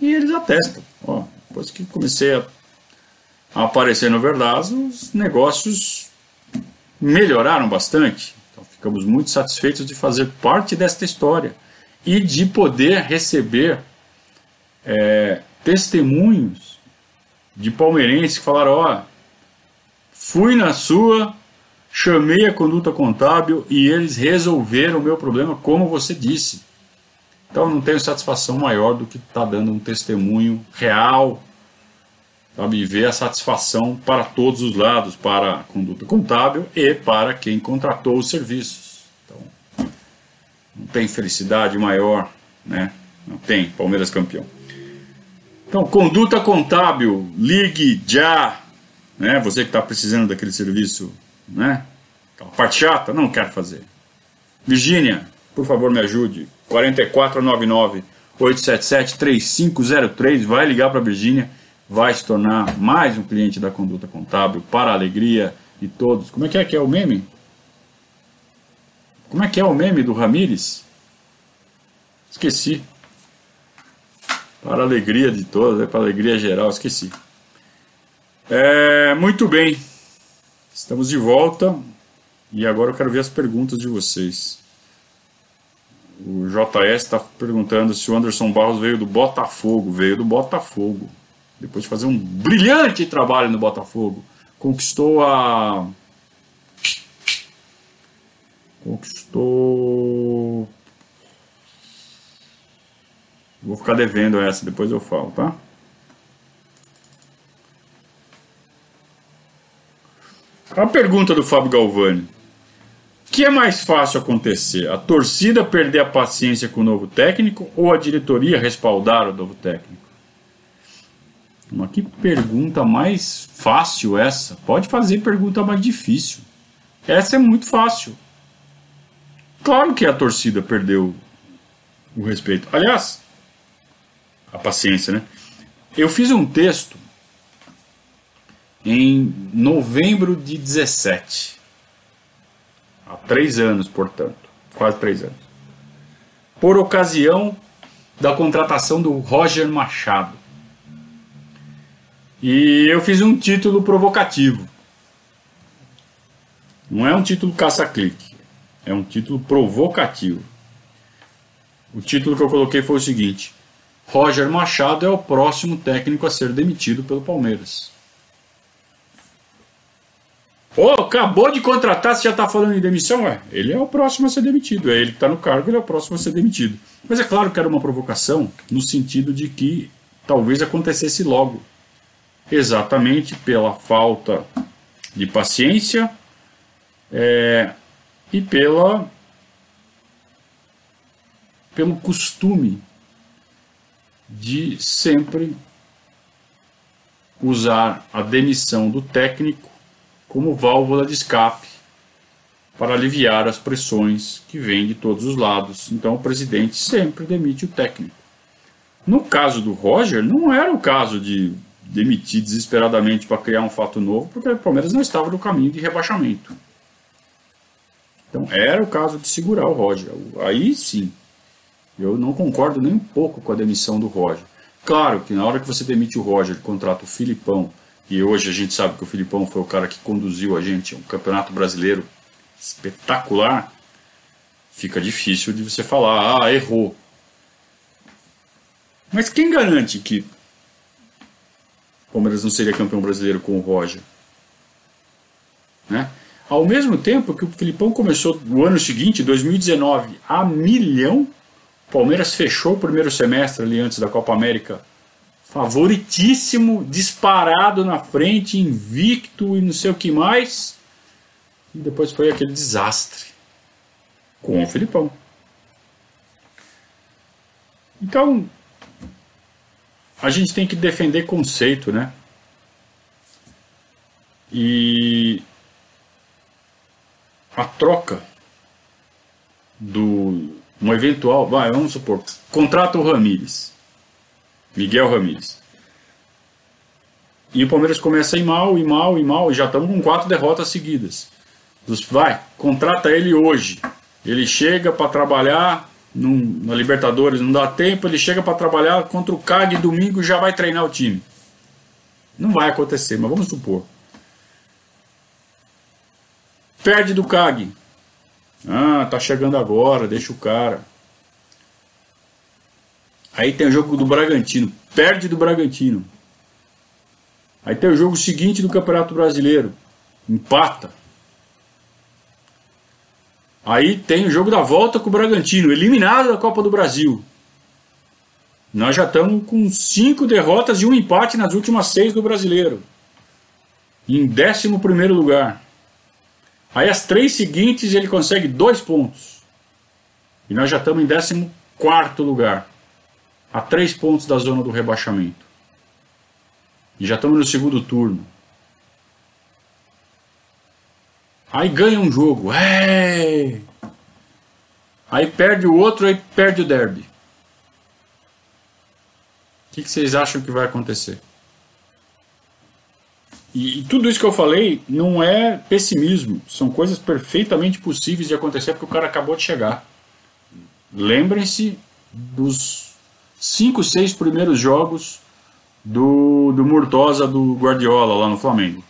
e eles atestam. Ó, depois que comecei a aparecer no Verdazo, os negócios melhoraram bastante. Então ficamos muito satisfeitos de fazer parte desta história e de poder receber é, testemunhos de palmeirenses que falaram: ó, fui na sua, chamei a conduta contábil e eles resolveram o meu problema, como você disse. Então não tenho satisfação maior do que estar tá dando um testemunho real, sabe? E ver a satisfação para todos os lados, para a conduta contábil e para quem contratou os serviços. Então, não tem felicidade maior, né? Não tem, Palmeiras campeão. Então, conduta contábil, ligue já, né? Você que está precisando daquele serviço, né? Aquela parte chata, não quero fazer. Virgínia, por favor, me ajude. 4499 877 3503, vai ligar para Virgínia, vai se tornar mais um cliente da Conduta Contábil para a alegria de todos. Como é que é que é o meme? Como é que é o meme do Ramires? Esqueci. Para a alegria de todos, é para a alegria geral, esqueci. É, muito bem, estamos de volta e agora eu quero ver as perguntas de vocês. O JS está perguntando se o Anderson Barros veio do Botafogo. Veio do Botafogo. Depois de fazer um brilhante trabalho no Botafogo. Conquistou a. Conquistou Vou ficar devendo essa, depois eu falo, tá? A pergunta do Fábio Galvani. O que é mais fácil acontecer? A torcida perder a paciência com o novo técnico ou a diretoria respaldar o novo técnico? Mas que pergunta mais fácil essa? Pode fazer pergunta mais difícil. Essa é muito fácil. Claro que a torcida perdeu o respeito. Aliás, a paciência, né? Eu fiz um texto em novembro de 17. Há três anos, portanto. Quase três anos. Por ocasião da contratação do Roger Machado. E eu fiz um título provocativo. Não é um título caça-clique. É um título provocativo. O título que eu coloquei foi o seguinte: Roger Machado é o próximo técnico a ser demitido pelo Palmeiras. Oh, acabou de contratar, você já está falando em demissão? É, ele é o próximo a ser demitido. É ele que está no cargo, ele é o próximo a ser demitido. Mas é claro que era uma provocação no sentido de que talvez acontecesse logo. Exatamente pela falta de paciência é, e pela pelo costume de sempre usar a demissão do técnico como válvula de escape para aliviar as pressões que vêm de todos os lados. Então o presidente sempre demite o técnico. No caso do Roger, não era o caso de demitir desesperadamente para criar um fato novo, porque o Palmeiras não estava no caminho de rebaixamento. Então era o caso de segurar o Roger. Aí sim, eu não concordo nem um pouco com a demissão do Roger. Claro que na hora que você demite o Roger, contrata o Filipão, e hoje a gente sabe que o Filipão foi o cara que conduziu a gente a um campeonato brasileiro espetacular, fica difícil de você falar, ah, errou. Mas quem garante que Palmeiras não seria campeão brasileiro com o Roger? Né? Ao mesmo tempo que o Filipão começou no ano seguinte, 2019, a milhão Palmeiras fechou o primeiro semestre ali antes da Copa América favoritíssimo, disparado na frente, invicto e não sei o que mais. E depois foi aquele desastre com o Filipão. Então, a gente tem que defender conceito, né? E a troca do um eventual, vai, vamos supor, contrata o Ramires, Miguel Ramires. E o Palmeiras começa a ir mal, e mal, e mal, e já estamos com quatro derrotas seguidas. Vai, contrata ele hoje. Ele chega para trabalhar num, na Libertadores, não dá tempo, ele chega para trabalhar contra o CAG domingo já vai treinar o time. Não vai acontecer, mas vamos supor. Perde do CAG, ah, tá chegando agora, deixa o cara. Aí tem o jogo do Bragantino, perde do Bragantino. Aí tem o jogo seguinte do Campeonato Brasileiro, empata. Aí tem o jogo da volta com o Bragantino, eliminado da Copa do Brasil. Nós já estamos com cinco derrotas e um empate nas últimas seis do Brasileiro. Em 11 lugar. Aí as três seguintes ele consegue dois pontos. E nós já estamos em 14 lugar. A três pontos da zona do rebaixamento. E já estamos no segundo turno. Aí ganha um jogo. É! Aí perde o outro, aí perde o derby. O que, vocês acham que vai acontecer? E, e, tudo isso que eu falei não é pessimismo, são coisas perfeitamente possíveis de acontecer porque o cara acabou de chegar. Lembrem-se dos cinco, seis primeiros jogos do, do Murtosa do Guardiola lá no Flamengo.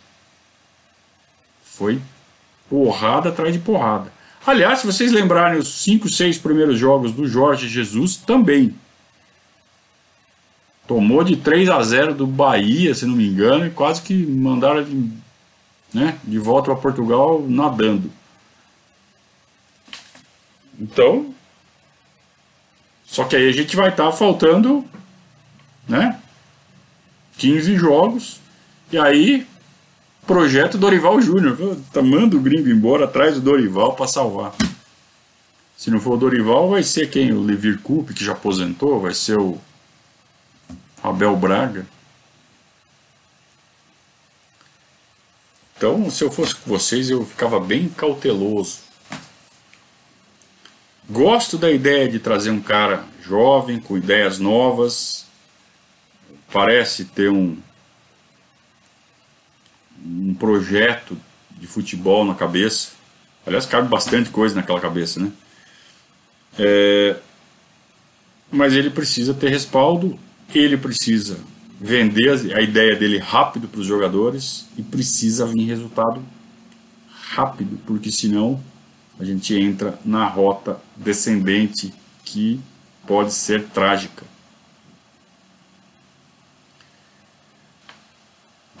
Foi porrada atrás de porrada. Aliás, se vocês lembrarem os 5, 6 primeiros jogos do Jorge Jesus, também. Tomou de 3 a 0 do Bahia, se não me engano, e quase que mandaram de, né, de volta para Portugal nadando. Então, só que aí a gente vai estar tá faltando, né, 15 jogos, e aí Projeto Dorival Júnior. Tá, manda o gringo embora, traz o Dorival para salvar. Se não for o Dorival, vai ser quem? O Levir Coupe, que já aposentou? Vai ser o Abel Braga? Então, se eu fosse com vocês, eu ficava bem cauteloso. Gosto da ideia de trazer um cara jovem, com ideias novas. Parece ter um, um projeto de futebol na cabeça. Aliás, cabe bastante coisa naquela cabeça, né? É, mas ele precisa ter respaldo, ele precisa vender a ideia dele rápido para os jogadores e precisa vir resultado rápido, porque senão a gente entra na rota descendente que pode ser trágica.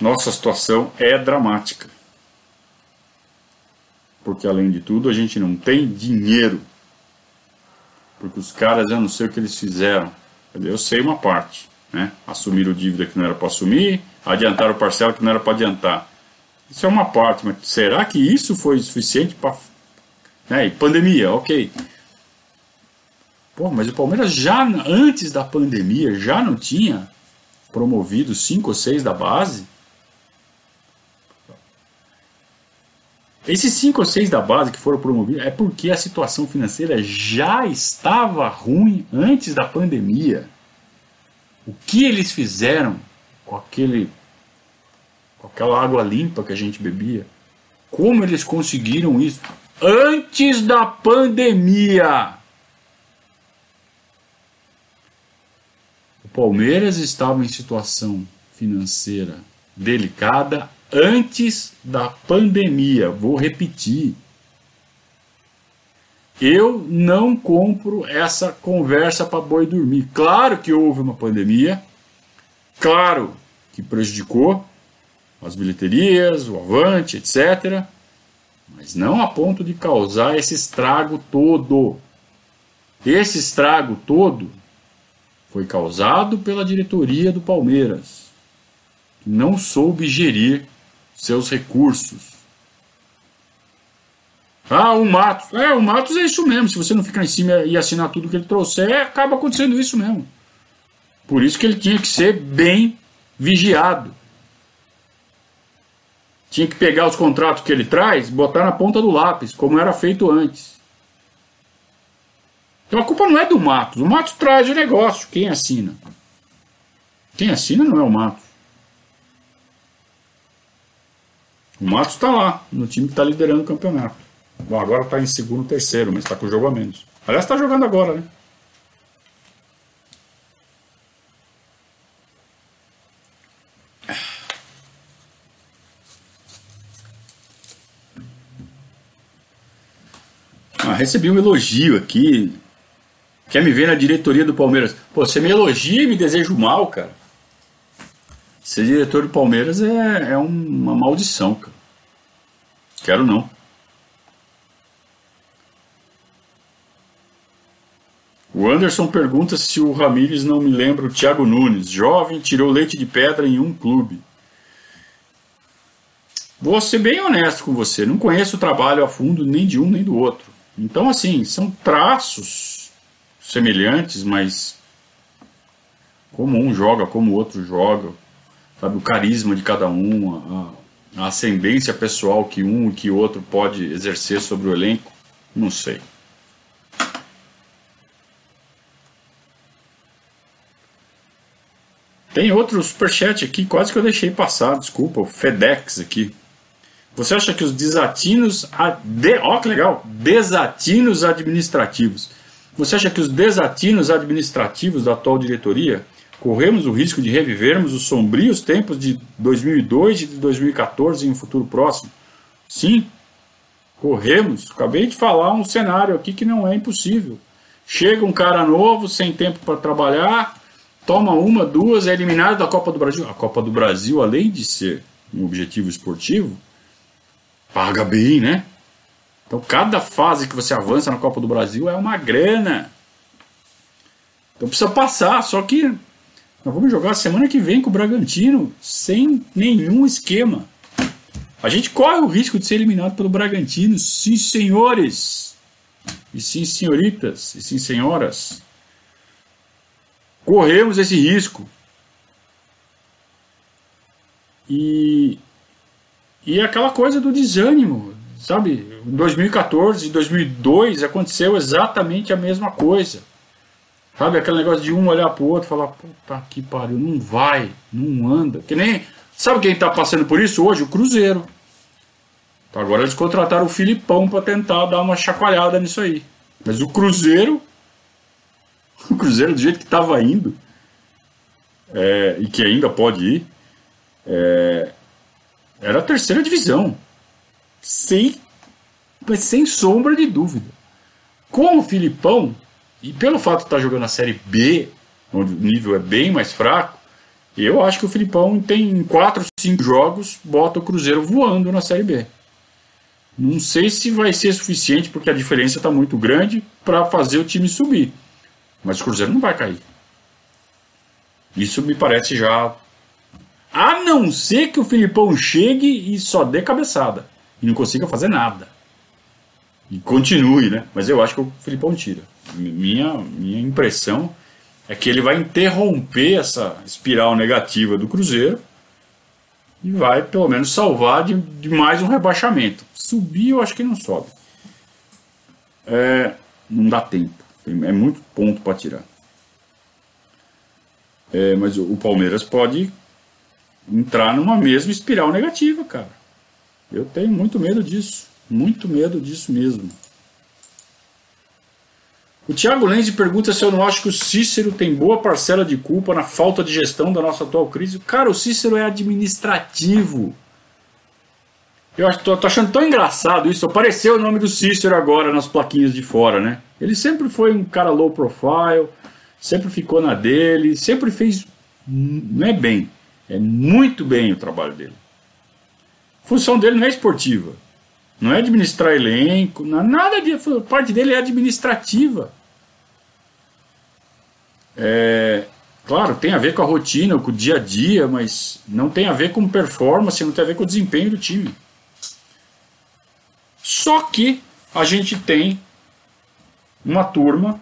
Nossa situação é dramática. Porque, além de tudo, a gente não tem dinheiro. Porque os caras, eu não sei o que eles fizeram. Eu sei uma parte. Né? Assumiram dívida que não era para assumir, adiantaram parcela que não era para adiantar. Isso é uma parte, mas será que isso foi suficiente para. Né? E pandemia, ok. Pô, mas o Palmeiras já antes da pandemia já não tinha promovido cinco ou seis da base? Esses cinco ou seis da base que foram promovidos é porque a situação financeira já estava ruim antes da pandemia. O que eles fizeram com aquele com aquela água limpa que a gente bebia? Como eles conseguiram isso antes da pandemia? O Palmeiras estava em situação financeira delicada antes da pandemia. Vou repetir. Eu não compro essa conversa para boi dormir. Claro que houve uma pandemia, claro que prejudicou as bilheterias, o avante, etc. Mas não a ponto de causar esse estrago todo. Esse estrago todo foi causado pela diretoria do Palmeiras, que não soube gerir seus recursos. Ah, o Matos. É, o Matos é isso mesmo. Se você não ficar em cima e assinar tudo que ele trouxer, acaba acontecendo isso mesmo. Por isso que ele tinha que ser bem vigiado. Tinha que pegar os contratos que ele traz, botar na ponta do lápis, como era feito antes. Então a culpa não é do Matos. O Matos traz o negócio. Quem assina? Quem assina não é o Matos. O Matos está lá, no time que está liderando o campeonato. Bom, agora está em segundo, terceiro, mas está com o jogo a menos. Aliás, está jogando agora, né? Ah, recebi um elogio aqui Quer me ver na diretoria do Palmeiras? Pô, você me elogia e me deseja o mal, cara. Ser diretor do Palmeiras é, é uma maldição, cara. Quero não. O Anderson pergunta se o Ramires não me lembra o Thiago Nunes. Jovem, tirou leite de pedra em um clube. Vou ser bem honesto com você, não conheço o trabalho a fundo nem de um nem do outro. Então, assim, são traços semelhantes, mas como um joga, como o outro joga, sabe, o carisma de cada um, a, a ascendência pessoal que um e que outro pode exercer sobre o elenco, não sei. Tem outro superchat aqui, quase que eu deixei passar, desculpa, o FedEx aqui. Você acha que os desatinos. De, ó, que legal! Desatinos administrativos. Você acha que os desatinos administrativos da atual diretoria corremos o risco de revivermos os sombrios tempos de 2002 e de 2014 em um futuro próximo? Sim, corremos. Acabei de falar um cenário aqui que não é impossível. Chega um cara novo, sem tempo para trabalhar, toma uma, duas, é eliminado da Copa do Brasil. A Copa do Brasil, além de ser um objetivo esportivo, paga bem, né? Então cada fase que você avança na Copa do Brasil é uma grana. Então precisa passar, só que nós vamos jogar semana que vem com o Bragantino sem nenhum esquema. A gente corre o risco de ser eliminado pelo Bragantino, sim senhores, e sim senhoritas, e sim senhoras. Corremos esse risco. E e aquela coisa do desânimo, sabe? Em 2014 e 2002 aconteceu exatamente a mesma coisa. Sabe aquele negócio de um olhar pro outro e falar, puta que pariu, não vai, não anda. Que nem. Sabe quem está passando por isso hoje? O Cruzeiro. Então agora eles contrataram o Filipão para tentar dar uma chacoalhada nisso aí. Mas o Cruzeiro. O Cruzeiro, do jeito que estava indo, é, e que ainda pode ir, é, era a terceira divisão. Sem, sem sombra de dúvida. Com o Filipão, e pelo fato de estar jogando a Série B, onde o nível é bem mais fraco, eu acho que o Filipão tem 4, 5 jogos, bota o Cruzeiro voando na Série B. Não sei se vai ser suficiente, porque a diferença está muito grande para fazer o time subir. Mas o Cruzeiro não vai cair. Isso me parece já a não ser que o Filipão chegue e só dê cabeçada. E não consiga fazer nada. E continue, né? Mas eu acho que o Filipão tira. Minha, minha impressão é que ele vai interromper essa espiral negativa do Cruzeiro e vai pelo menos salvar de, de mais um rebaixamento. Subir eu acho que não sobe. É, não dá tempo. É muito ponto para tirar. É, mas o Palmeiras pode entrar numa mesma espiral negativa, cara. Eu tenho muito medo disso. Muito medo disso mesmo. O Thiago Lenz pergunta se eu não acho que o Cícero tem boa parcela de culpa na falta de gestão da nossa atual crise. Cara, o Cícero é administrativo. Eu acho, tô, tô achando tão engraçado isso. Apareceu o nome do Cícero agora nas plaquinhas de fora, né? Ele sempre foi um cara low profile, sempre ficou na dele, sempre fez. Não é bem, é muito bem o trabalho dele. A função dele não é esportiva. Não é administrar elenco, não, nada disso. A parte dele é administrativa. É, claro, tem a ver com a rotina, com o dia a dia, mas não tem a ver com performance, não tem a ver com o desempenho do time. Só que a gente tem uma turma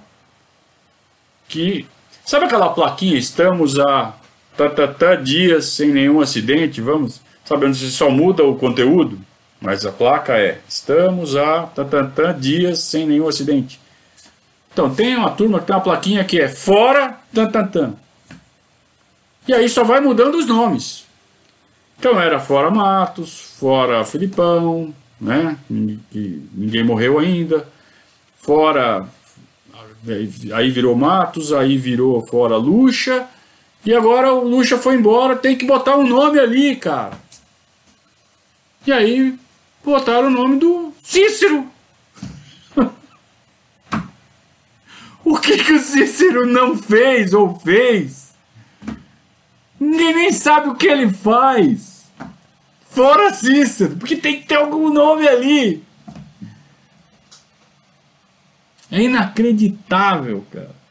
que. Sabe aquela plaquinha? Estamos a tatatá, dias sem nenhum acidente, vamos, sabendo se só muda o conteúdo, mas a placa é estamos a tatatá, dias sem nenhum acidente. Então tem uma turma que tem uma plaquinha que é fora tantantan. E aí só vai mudando os nomes. Então era fora Matos, fora Filipão, né? Que ninguém morreu ainda. Fora aí virou Matos, aí virou fora Lucha e agora o Lucha foi embora, tem que botar um nome ali, cara. E aí botaram o nome do Cícero. O que, que o Cícero não fez ou fez? Ninguém nem sabe o que ele faz. Fora Cícero, porque tem que ter algum nome ali. É inacreditável, cara.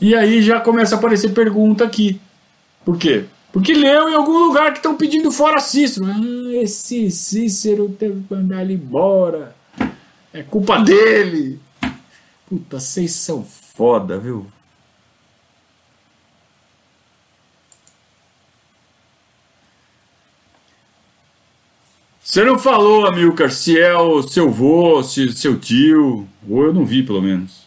E aí já começa a aparecer pergunta aqui. Por quê? Porque leu em algum lugar que estão pedindo fora Cícero. Ah, esse Cícero teve que mandar ele embora. É culpa dele. Puta, vocês são foda, viu? Você não falou, Amilcar, se é o seu vô, se seu tio, ou eu não vi pelo menos.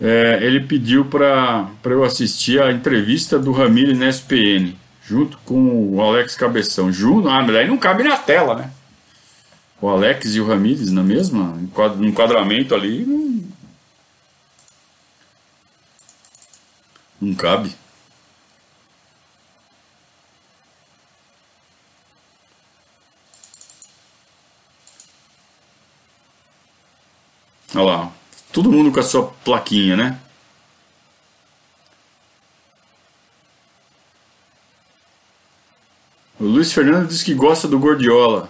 É, ele pediu para eu assistir a entrevista do Ramírez na SPN, junto com o Alex Cabeção. Junto, ah, mas aí não cabe na tela, né? O Alex e o Ramírez na mesma, no enquadramento ali, não, não cabe. Olha lá, todo mundo com a sua plaquinha, né? O Luiz Fernando diz que gosta do Gordiola.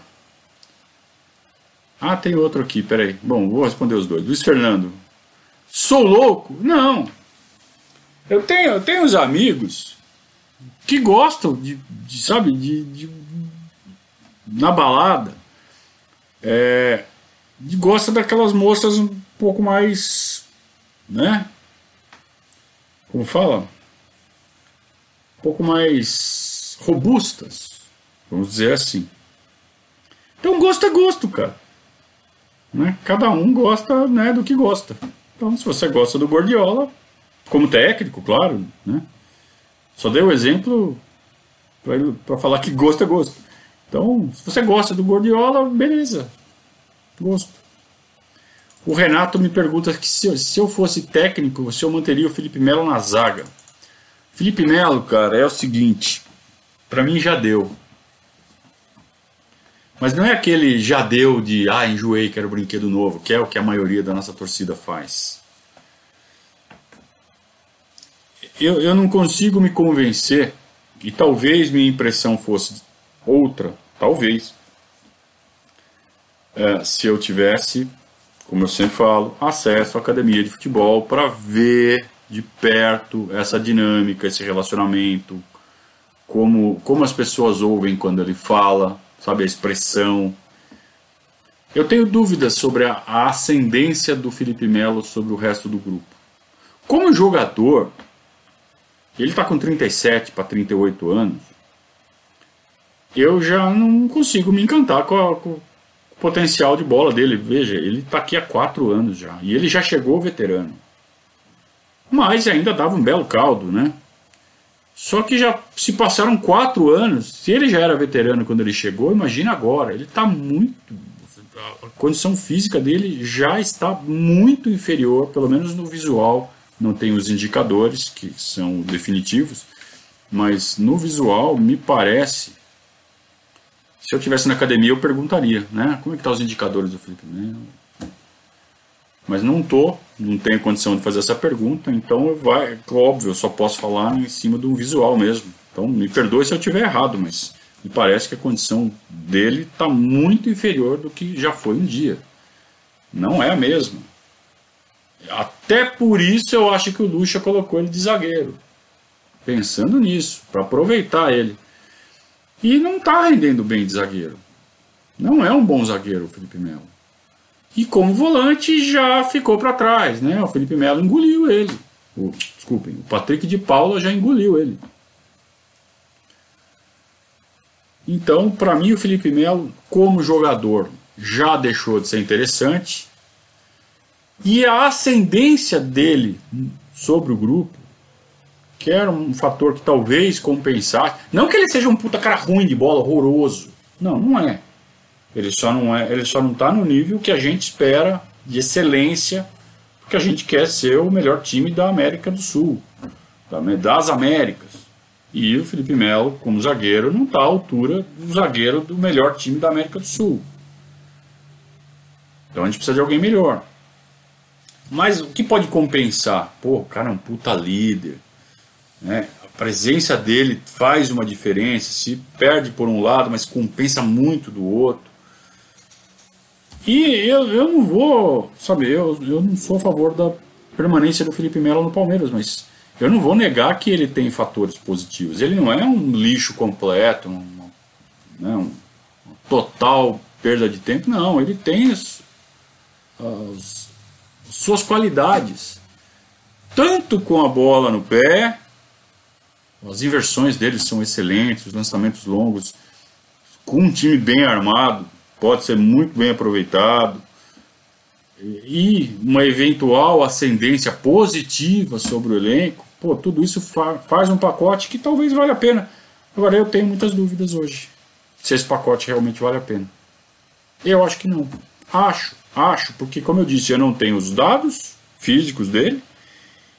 Ah, tem outro aqui, peraí. Bom, vou responder os dois. Luiz Fernando. Sou louco? Não. Eu tenho, eu tenho uns amigos que gostam de, de sabe, de, de, na balada. É, de, gosta daquelas moças um pouco mais, né? Como fala? Um pouco mais robustas, vamos dizer assim. Então gosto é gosto, cara. Né? Cada um gosta né, do que gosta. Então, se você gosta do Gordiola, como técnico, claro, né? Só dei o exemplo para falar que gosto é gosto. Então, se você gosta do Gordiola, beleza. Gosto. O Renato me pergunta que se, se eu fosse técnico, se eu manteria o Felipe Melo na zaga. Felipe Melo, cara, é o seguinte. Para mim já deu. Mas não é aquele já deu de, ah, enjoei, quero brinquedo novo, que é o que a maioria da nossa torcida faz. Eu, eu não consigo me convencer, e talvez minha impressão fosse outra, talvez, é, se eu tivesse, como eu sempre falo, acesso à academia de futebol para ver de perto essa dinâmica, esse relacionamento, como, como as pessoas ouvem quando ele fala, sabe, a expressão. Eu tenho dúvidas sobre a, a ascendência do Felipe Melo sobre o resto do grupo. Como jogador, ele está com 37 para 38 anos, eu já não consigo me encantar com, a, com o potencial de bola dele. Veja, ele está aqui há 4 anos já, e ele já chegou veterano. Mas ainda dava um belo caldo, né? Só que já se passaram quatro anos. Se ele já era veterano quando ele chegou, imagina agora. Ele está muito. A condição física dele já está muito inferior, pelo menos no visual. Não tem os indicadores que são definitivos, mas no visual me parece. Se eu tivesse na academia, eu perguntaria, né? Como é que estão tá os indicadores do Felipe Melo? Mas não tô, não tenho condição de fazer essa pergunta, então vai, óbvio, eu só posso falar em cima do visual mesmo. Então me perdoe se eu estiver errado, mas me parece que a condição dele está muito inferior do que já foi um dia. Não é a mesma. Até por isso eu acho que o Lucha colocou ele de zagueiro. Pensando nisso, para aproveitar ele. E não está rendendo bem de zagueiro. Não é um bom zagueiro o Felipe Melo. E como volante já ficou para trás, né? O Felipe Melo engoliu ele. O, desculpem, o Patrick de Paula já engoliu ele. Então, para mim, o Felipe Melo, como jogador, já deixou de ser interessante. E a ascendência dele sobre o grupo, que era um fator que talvez compensasse. Não que ele seja um puta cara ruim de bola, horroroso. Não, não é. Ele só não é, ele só não está no nível que a gente espera de excelência, porque a gente quer ser o melhor time da América do Sul, das Américas. E o Felipe Melo, como zagueiro, não está à altura do zagueiro do melhor time da América do Sul. Então a gente precisa de alguém melhor. Mas o que pode compensar? Pô, o cara é um puta líder. Né? A presença dele faz uma diferença. Se perde por um lado, mas compensa muito do outro. E eu, eu não vou, sabe, eu, eu não sou a favor da permanência do Felipe Melo no Palmeiras, mas eu não vou negar que ele tem fatores positivos. Ele não é um lixo completo, um, né, um, total perda de tempo, não. Ele tem as, as suas qualidades, tanto com a bola no pé, as inversões dele são excelentes, os lançamentos longos, com um time bem armado, pode ser muito bem aproveitado. E uma eventual ascendência positiva sobre o elenco, pô, tudo isso fa faz um pacote que talvez valha a pena. Agora eu tenho muitas dúvidas hoje se esse pacote realmente vale a pena. Eu acho que não. Acho, acho, porque como eu disse, eu não tenho os dados físicos dele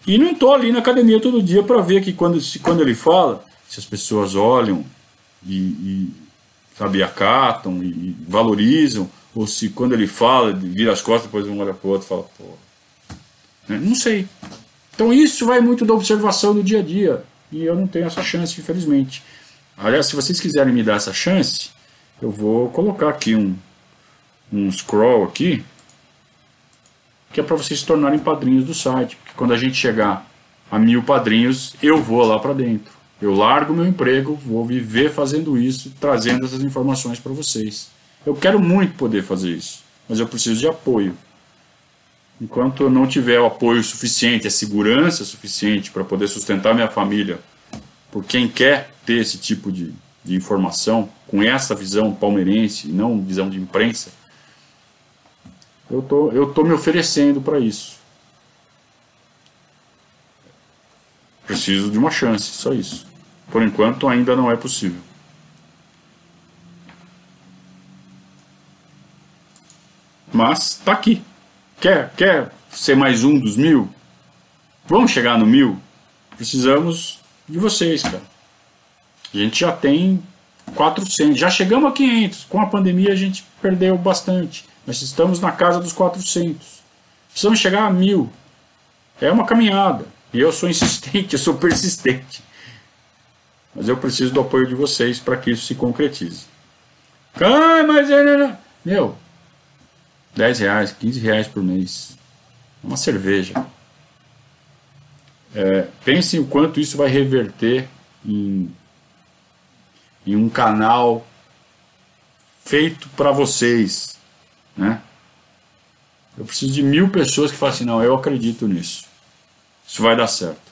e não estou ali na academia todo dia para ver que quando, se, quando ele fala, se as pessoas olham e, e sabe, acatam e valorizam, ou se quando ele fala, vira as costas, depois um olha para o outro e fala, pô. Né? Não sei. Então isso vai muito da observação do dia a dia. E eu não tenho essa chance, infelizmente. Aliás, se vocês quiserem me dar essa chance, eu vou colocar aqui um, um scroll aqui, que é para vocês se tornarem padrinhos do site. Porque quando a gente chegar a mil padrinhos, eu vou lá para dentro. Eu largo meu emprego, vou viver fazendo isso, trazendo essas informações para vocês. Eu quero muito poder fazer isso, mas eu preciso de apoio. Enquanto eu não tiver o apoio suficiente, a segurança suficiente para poder sustentar minha família, por quem quer ter esse tipo de, de informação, com essa visão palmeirense e não visão de imprensa, eu tô, eu tô me oferecendo para isso. Preciso de uma chance, só isso. Por enquanto ainda não é possível. Mas tá aqui. Quer, quer ser mais um dos mil? Vamos chegar no mil? Precisamos de vocês, cara. A gente já tem 400, já chegamos a 500. Com a pandemia a gente perdeu bastante. Nós estamos na casa dos 400. Precisamos chegar a mil. É uma caminhada. E eu sou insistente, eu sou persistente. Mas eu preciso do apoio de vocês para que isso se concretize. Ah, mas é. Meu, 10 reais, 15 reais por mês. Uma cerveja. É, o quanto isso vai reverter em, em um canal feito para vocês. Né? Eu preciso de mil pessoas que falem assim: não, eu acredito nisso. Isso vai dar certo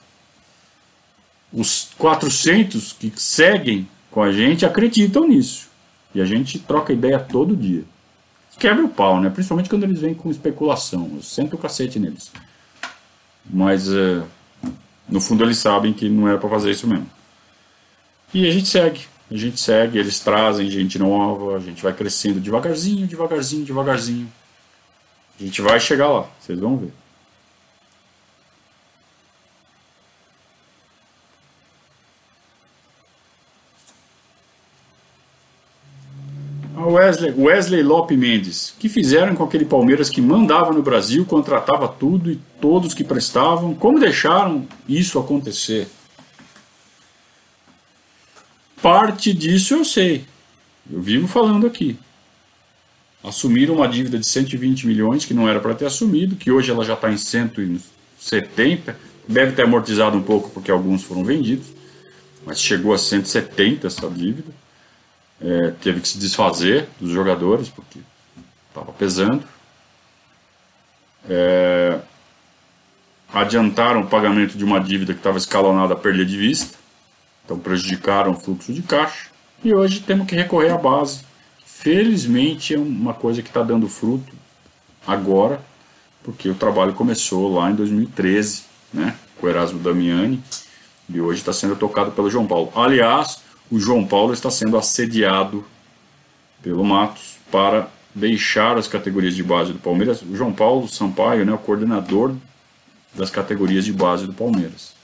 os 400 que seguem com a gente acreditam nisso. E a gente troca ideia todo dia. Quebra o pau, né? Principalmente quando eles vêm com especulação. Eu sento o cacete neles. Mas é, no fundo eles sabem que não era para fazer isso mesmo. E a gente segue. A gente segue, eles trazem gente nova, a gente vai crescendo devagarzinho, devagarzinho, devagarzinho. A gente vai chegar lá, vocês vão ver. Wesley, Wesley Lope Mendes. que fizeram com aquele Palmeiras que mandava no Brasil, contratava tudo e todos que prestavam? Como deixaram isso acontecer? Parte disso eu sei. Eu vivo falando aqui. Assumiram uma dívida de 120 milhões que não era para ter assumido, que hoje ela já está em 170. Deve ter amortizado um pouco porque alguns foram vendidos, mas chegou a 170 essa dívida é, teve que se desfazer dos jogadores, porque estava pesando. É, adiantaram o pagamento de uma dívida que estava escalonada a perder de vista, então prejudicaram o fluxo de caixa. E hoje temos que recorrer à base. Felizmente é uma coisa que está dando fruto agora, porque o trabalho começou lá em 2013, né, com o Erasmo Damiani, e hoje está sendo tocado pelo João Paulo. Aliás, o João Paulo está sendo assediado pelo Matos para deixar as categorias de base do Palmeiras. O João Paulo Sampaio, né, o coordenador das categorias de base do Palmeiras.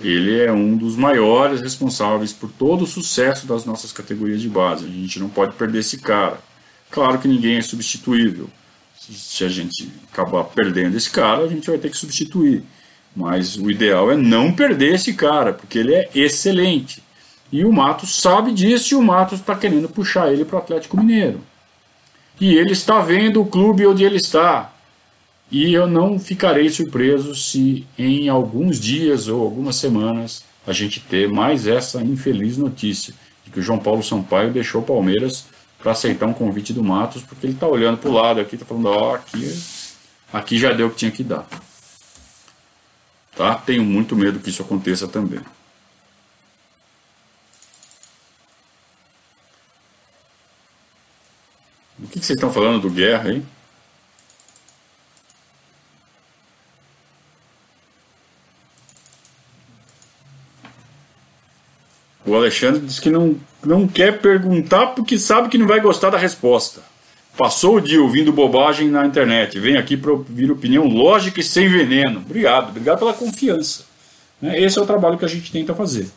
Ele é um dos maiores responsáveis por todo o sucesso das nossas categorias de base. A gente não pode perder esse cara. Claro que ninguém é substituível, Se a gente acabar perdendo esse cara, a gente vai ter que substituir. Mas o ideal é não perder esse cara, porque ele é excelente. E o Matos sabe disso e o Matos está querendo puxar ele para o Atlético Mineiro. E ele está vendo o clube onde ele está. E eu não ficarei surpreso se em alguns dias ou algumas semanas a gente ter mais essa infeliz notícia de que o João Paulo Sampaio deixou o Palmeiras para aceitar um convite do Matos, porque ele está olhando para o lado aqui, está falando, ó, oh, aqui, aqui já deu o que tinha que dar. Tá? Tenho muito medo que isso aconteça também. O que, que vocês estão falando do Guerra aí? O Alexandre diz que não, não quer perguntar porque sabe que não vai gostar da resposta. Passou o dia ouvindo bobagem na internet. Vem aqui para ouvir opinião lógica e sem veneno. Obrigado, obrigado pela confiança. Né? Esse é o trabalho que a gente tenta fazer.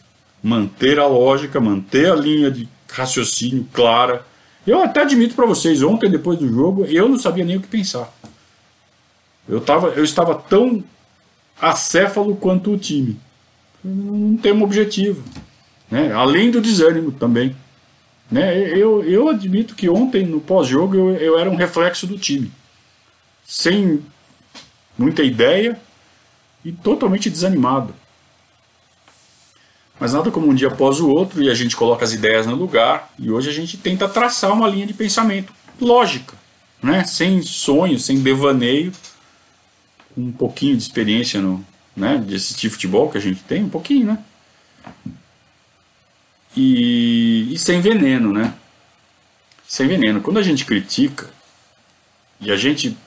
Manter a lógica, manter a linha de raciocínio clara. Eu até admito para vocês, ontem depois do jogo, eu não sabia nem o que pensar. Eu, tava, eu estava tão acéfalo quanto o time. Não tem um objetivo né? além do desânimo também. Né? Eu, eu admito que ontem, no pós-jogo, eu, eu era um reflexo do time. Sem muita ideia e totalmente desanimado. Mas nada como um dia após o outro e a gente coloca as ideias no lugar e hoje a gente tenta traçar uma linha de pensamento lógica, né? sem sonho, sem devaneio, com um pouquinho de experiência no, né, de assistir futebol que a gente tem, um pouquinho, né? e, e sem veneno, né? Sem veneno. Quando a gente critica e a gente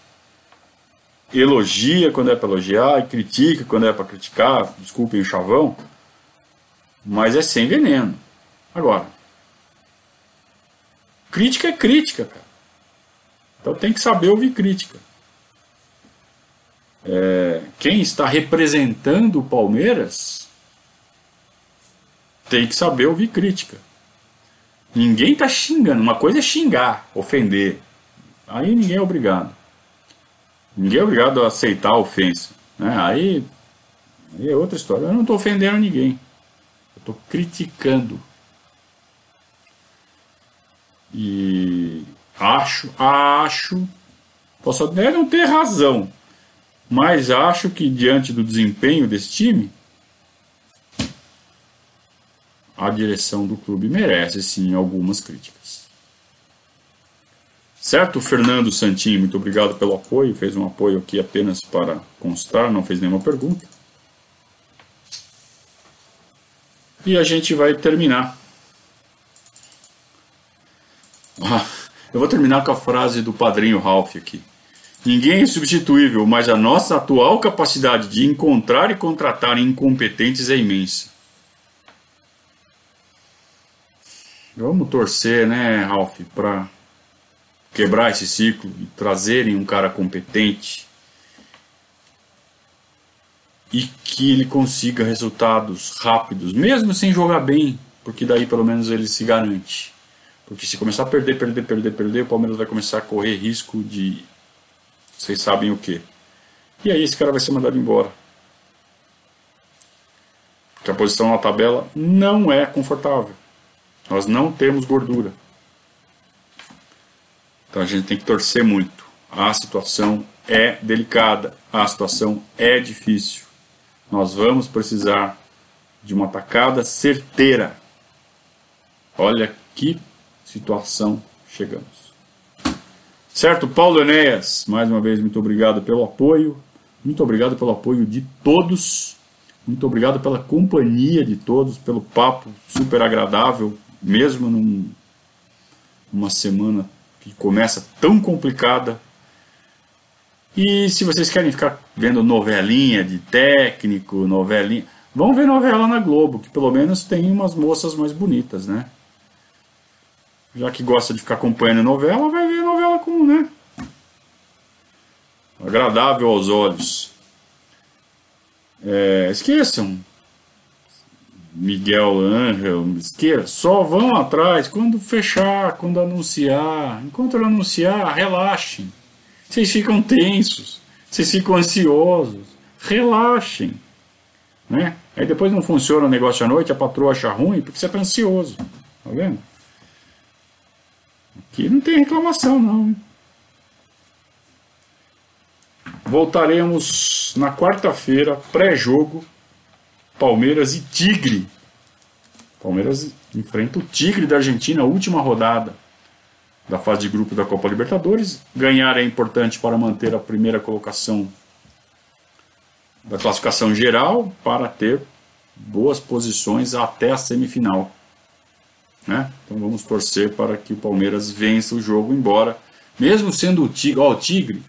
elogia quando é para elogiar e critica quando é para criticar, desculpem o chavão, mas é sem veneno. Agora, crítica é crítica, cara. Então tem que saber ouvir crítica. É, quem está representando o Palmeiras tem que saber ouvir crítica. Ninguém está xingando. Uma coisa é xingar, ofender. Aí ninguém é obrigado. Ninguém é obrigado a aceitar a ofensa. Né? Aí, aí é outra história. Eu não estou ofendendo ninguém. Estou criticando. E acho, acho, posso até não ter razão, mas acho que diante do desempenho desse time, a direção do clube merece sim algumas críticas. Certo, Fernando Santinho, muito obrigado pelo apoio. Fez um apoio aqui apenas para constar, não fez nenhuma pergunta. E a gente vai terminar. Ah, eu vou terminar com a frase do padrinho Ralph aqui. Ninguém é substituível, mas a nossa atual capacidade de encontrar e contratar incompetentes é imensa. Vamos torcer, né, Ralph, para quebrar esse ciclo e trazerem um cara competente e que ele consiga resultados rápidos, mesmo sem jogar bem, porque daí pelo menos ele se garante. Porque se começar a perder, perder, perder, perder, o Palmeiras vai começar a correr risco de vocês sabem o que. E aí esse cara vai ser mandado embora. Porque a posição na tabela não é confortável. Nós não temos gordura. Então a gente tem que torcer muito. A situação é delicada, a situação é difícil. Nós vamos precisar de uma tacada certeira. Olha que situação chegamos. Certo, Paulo Enéas, mais uma vez, muito obrigado pelo apoio. Muito obrigado pelo apoio de todos. Muito obrigado pela companhia de todos, pelo papo super agradável, mesmo num, numa semana que começa tão complicada. E se vocês querem ficar vendo novelinha de técnico, novelinha, vão ver novela na Globo, que pelo menos tem umas moças mais bonitas, né? Já que gosta de ficar acompanhando novela, vai ver novela com, né? Agradável aos olhos. É, esqueçam, Miguel Angel, Esqueira, só vão atrás quando fechar, quando anunciar. Enquanto anunciar, relaxem. Vocês ficam tensos, vocês ficam ansiosos. Relaxem. Né? Aí depois não funciona o negócio à noite, a patroa acha ruim, porque você está ansioso. Tá vendo? Aqui não tem reclamação, não. Voltaremos na quarta-feira, pré-jogo, Palmeiras e Tigre. Palmeiras enfrenta o Tigre da Argentina, última rodada da fase de grupo da Copa Libertadores. Ganhar é importante para manter a primeira colocação da classificação geral, para ter boas posições até a semifinal. Né? Então vamos torcer para que o Palmeiras vença o jogo, embora, mesmo sendo o Tigre, ó, o Tigre,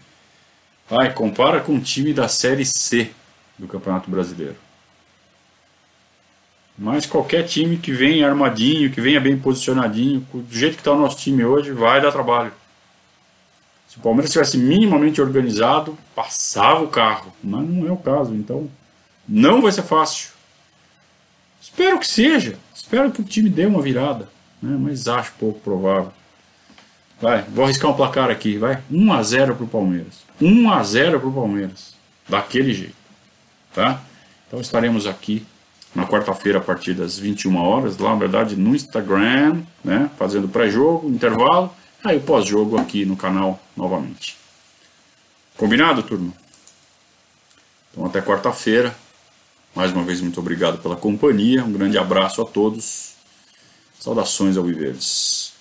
vai, compara com o time da Série C do Campeonato Brasileiro. Mas qualquer time que venha armadinho, que venha bem posicionadinho, do jeito que está o nosso time hoje, vai dar trabalho. Se o Palmeiras estivesse minimamente organizado, passava o carro. Mas não é o caso, então não vai ser fácil. Espero que seja. Espero que o time dê uma virada. Né? Mas acho pouco provável. Vai, vou arriscar um placar aqui, vai. 1 a 0 para o Palmeiras. 1 a 0 para o Palmeiras. Daquele jeito. Tá? Então estaremos aqui na quarta-feira a partir das 21 horas, lá na verdade no Instagram, né, fazendo pré-jogo, intervalo, aí o pós-jogo aqui no canal novamente. Combinado, turma? Então até quarta-feira. Mais uma vez muito obrigado pela companhia, um grande abraço a todos. Saudações ao Viverdes.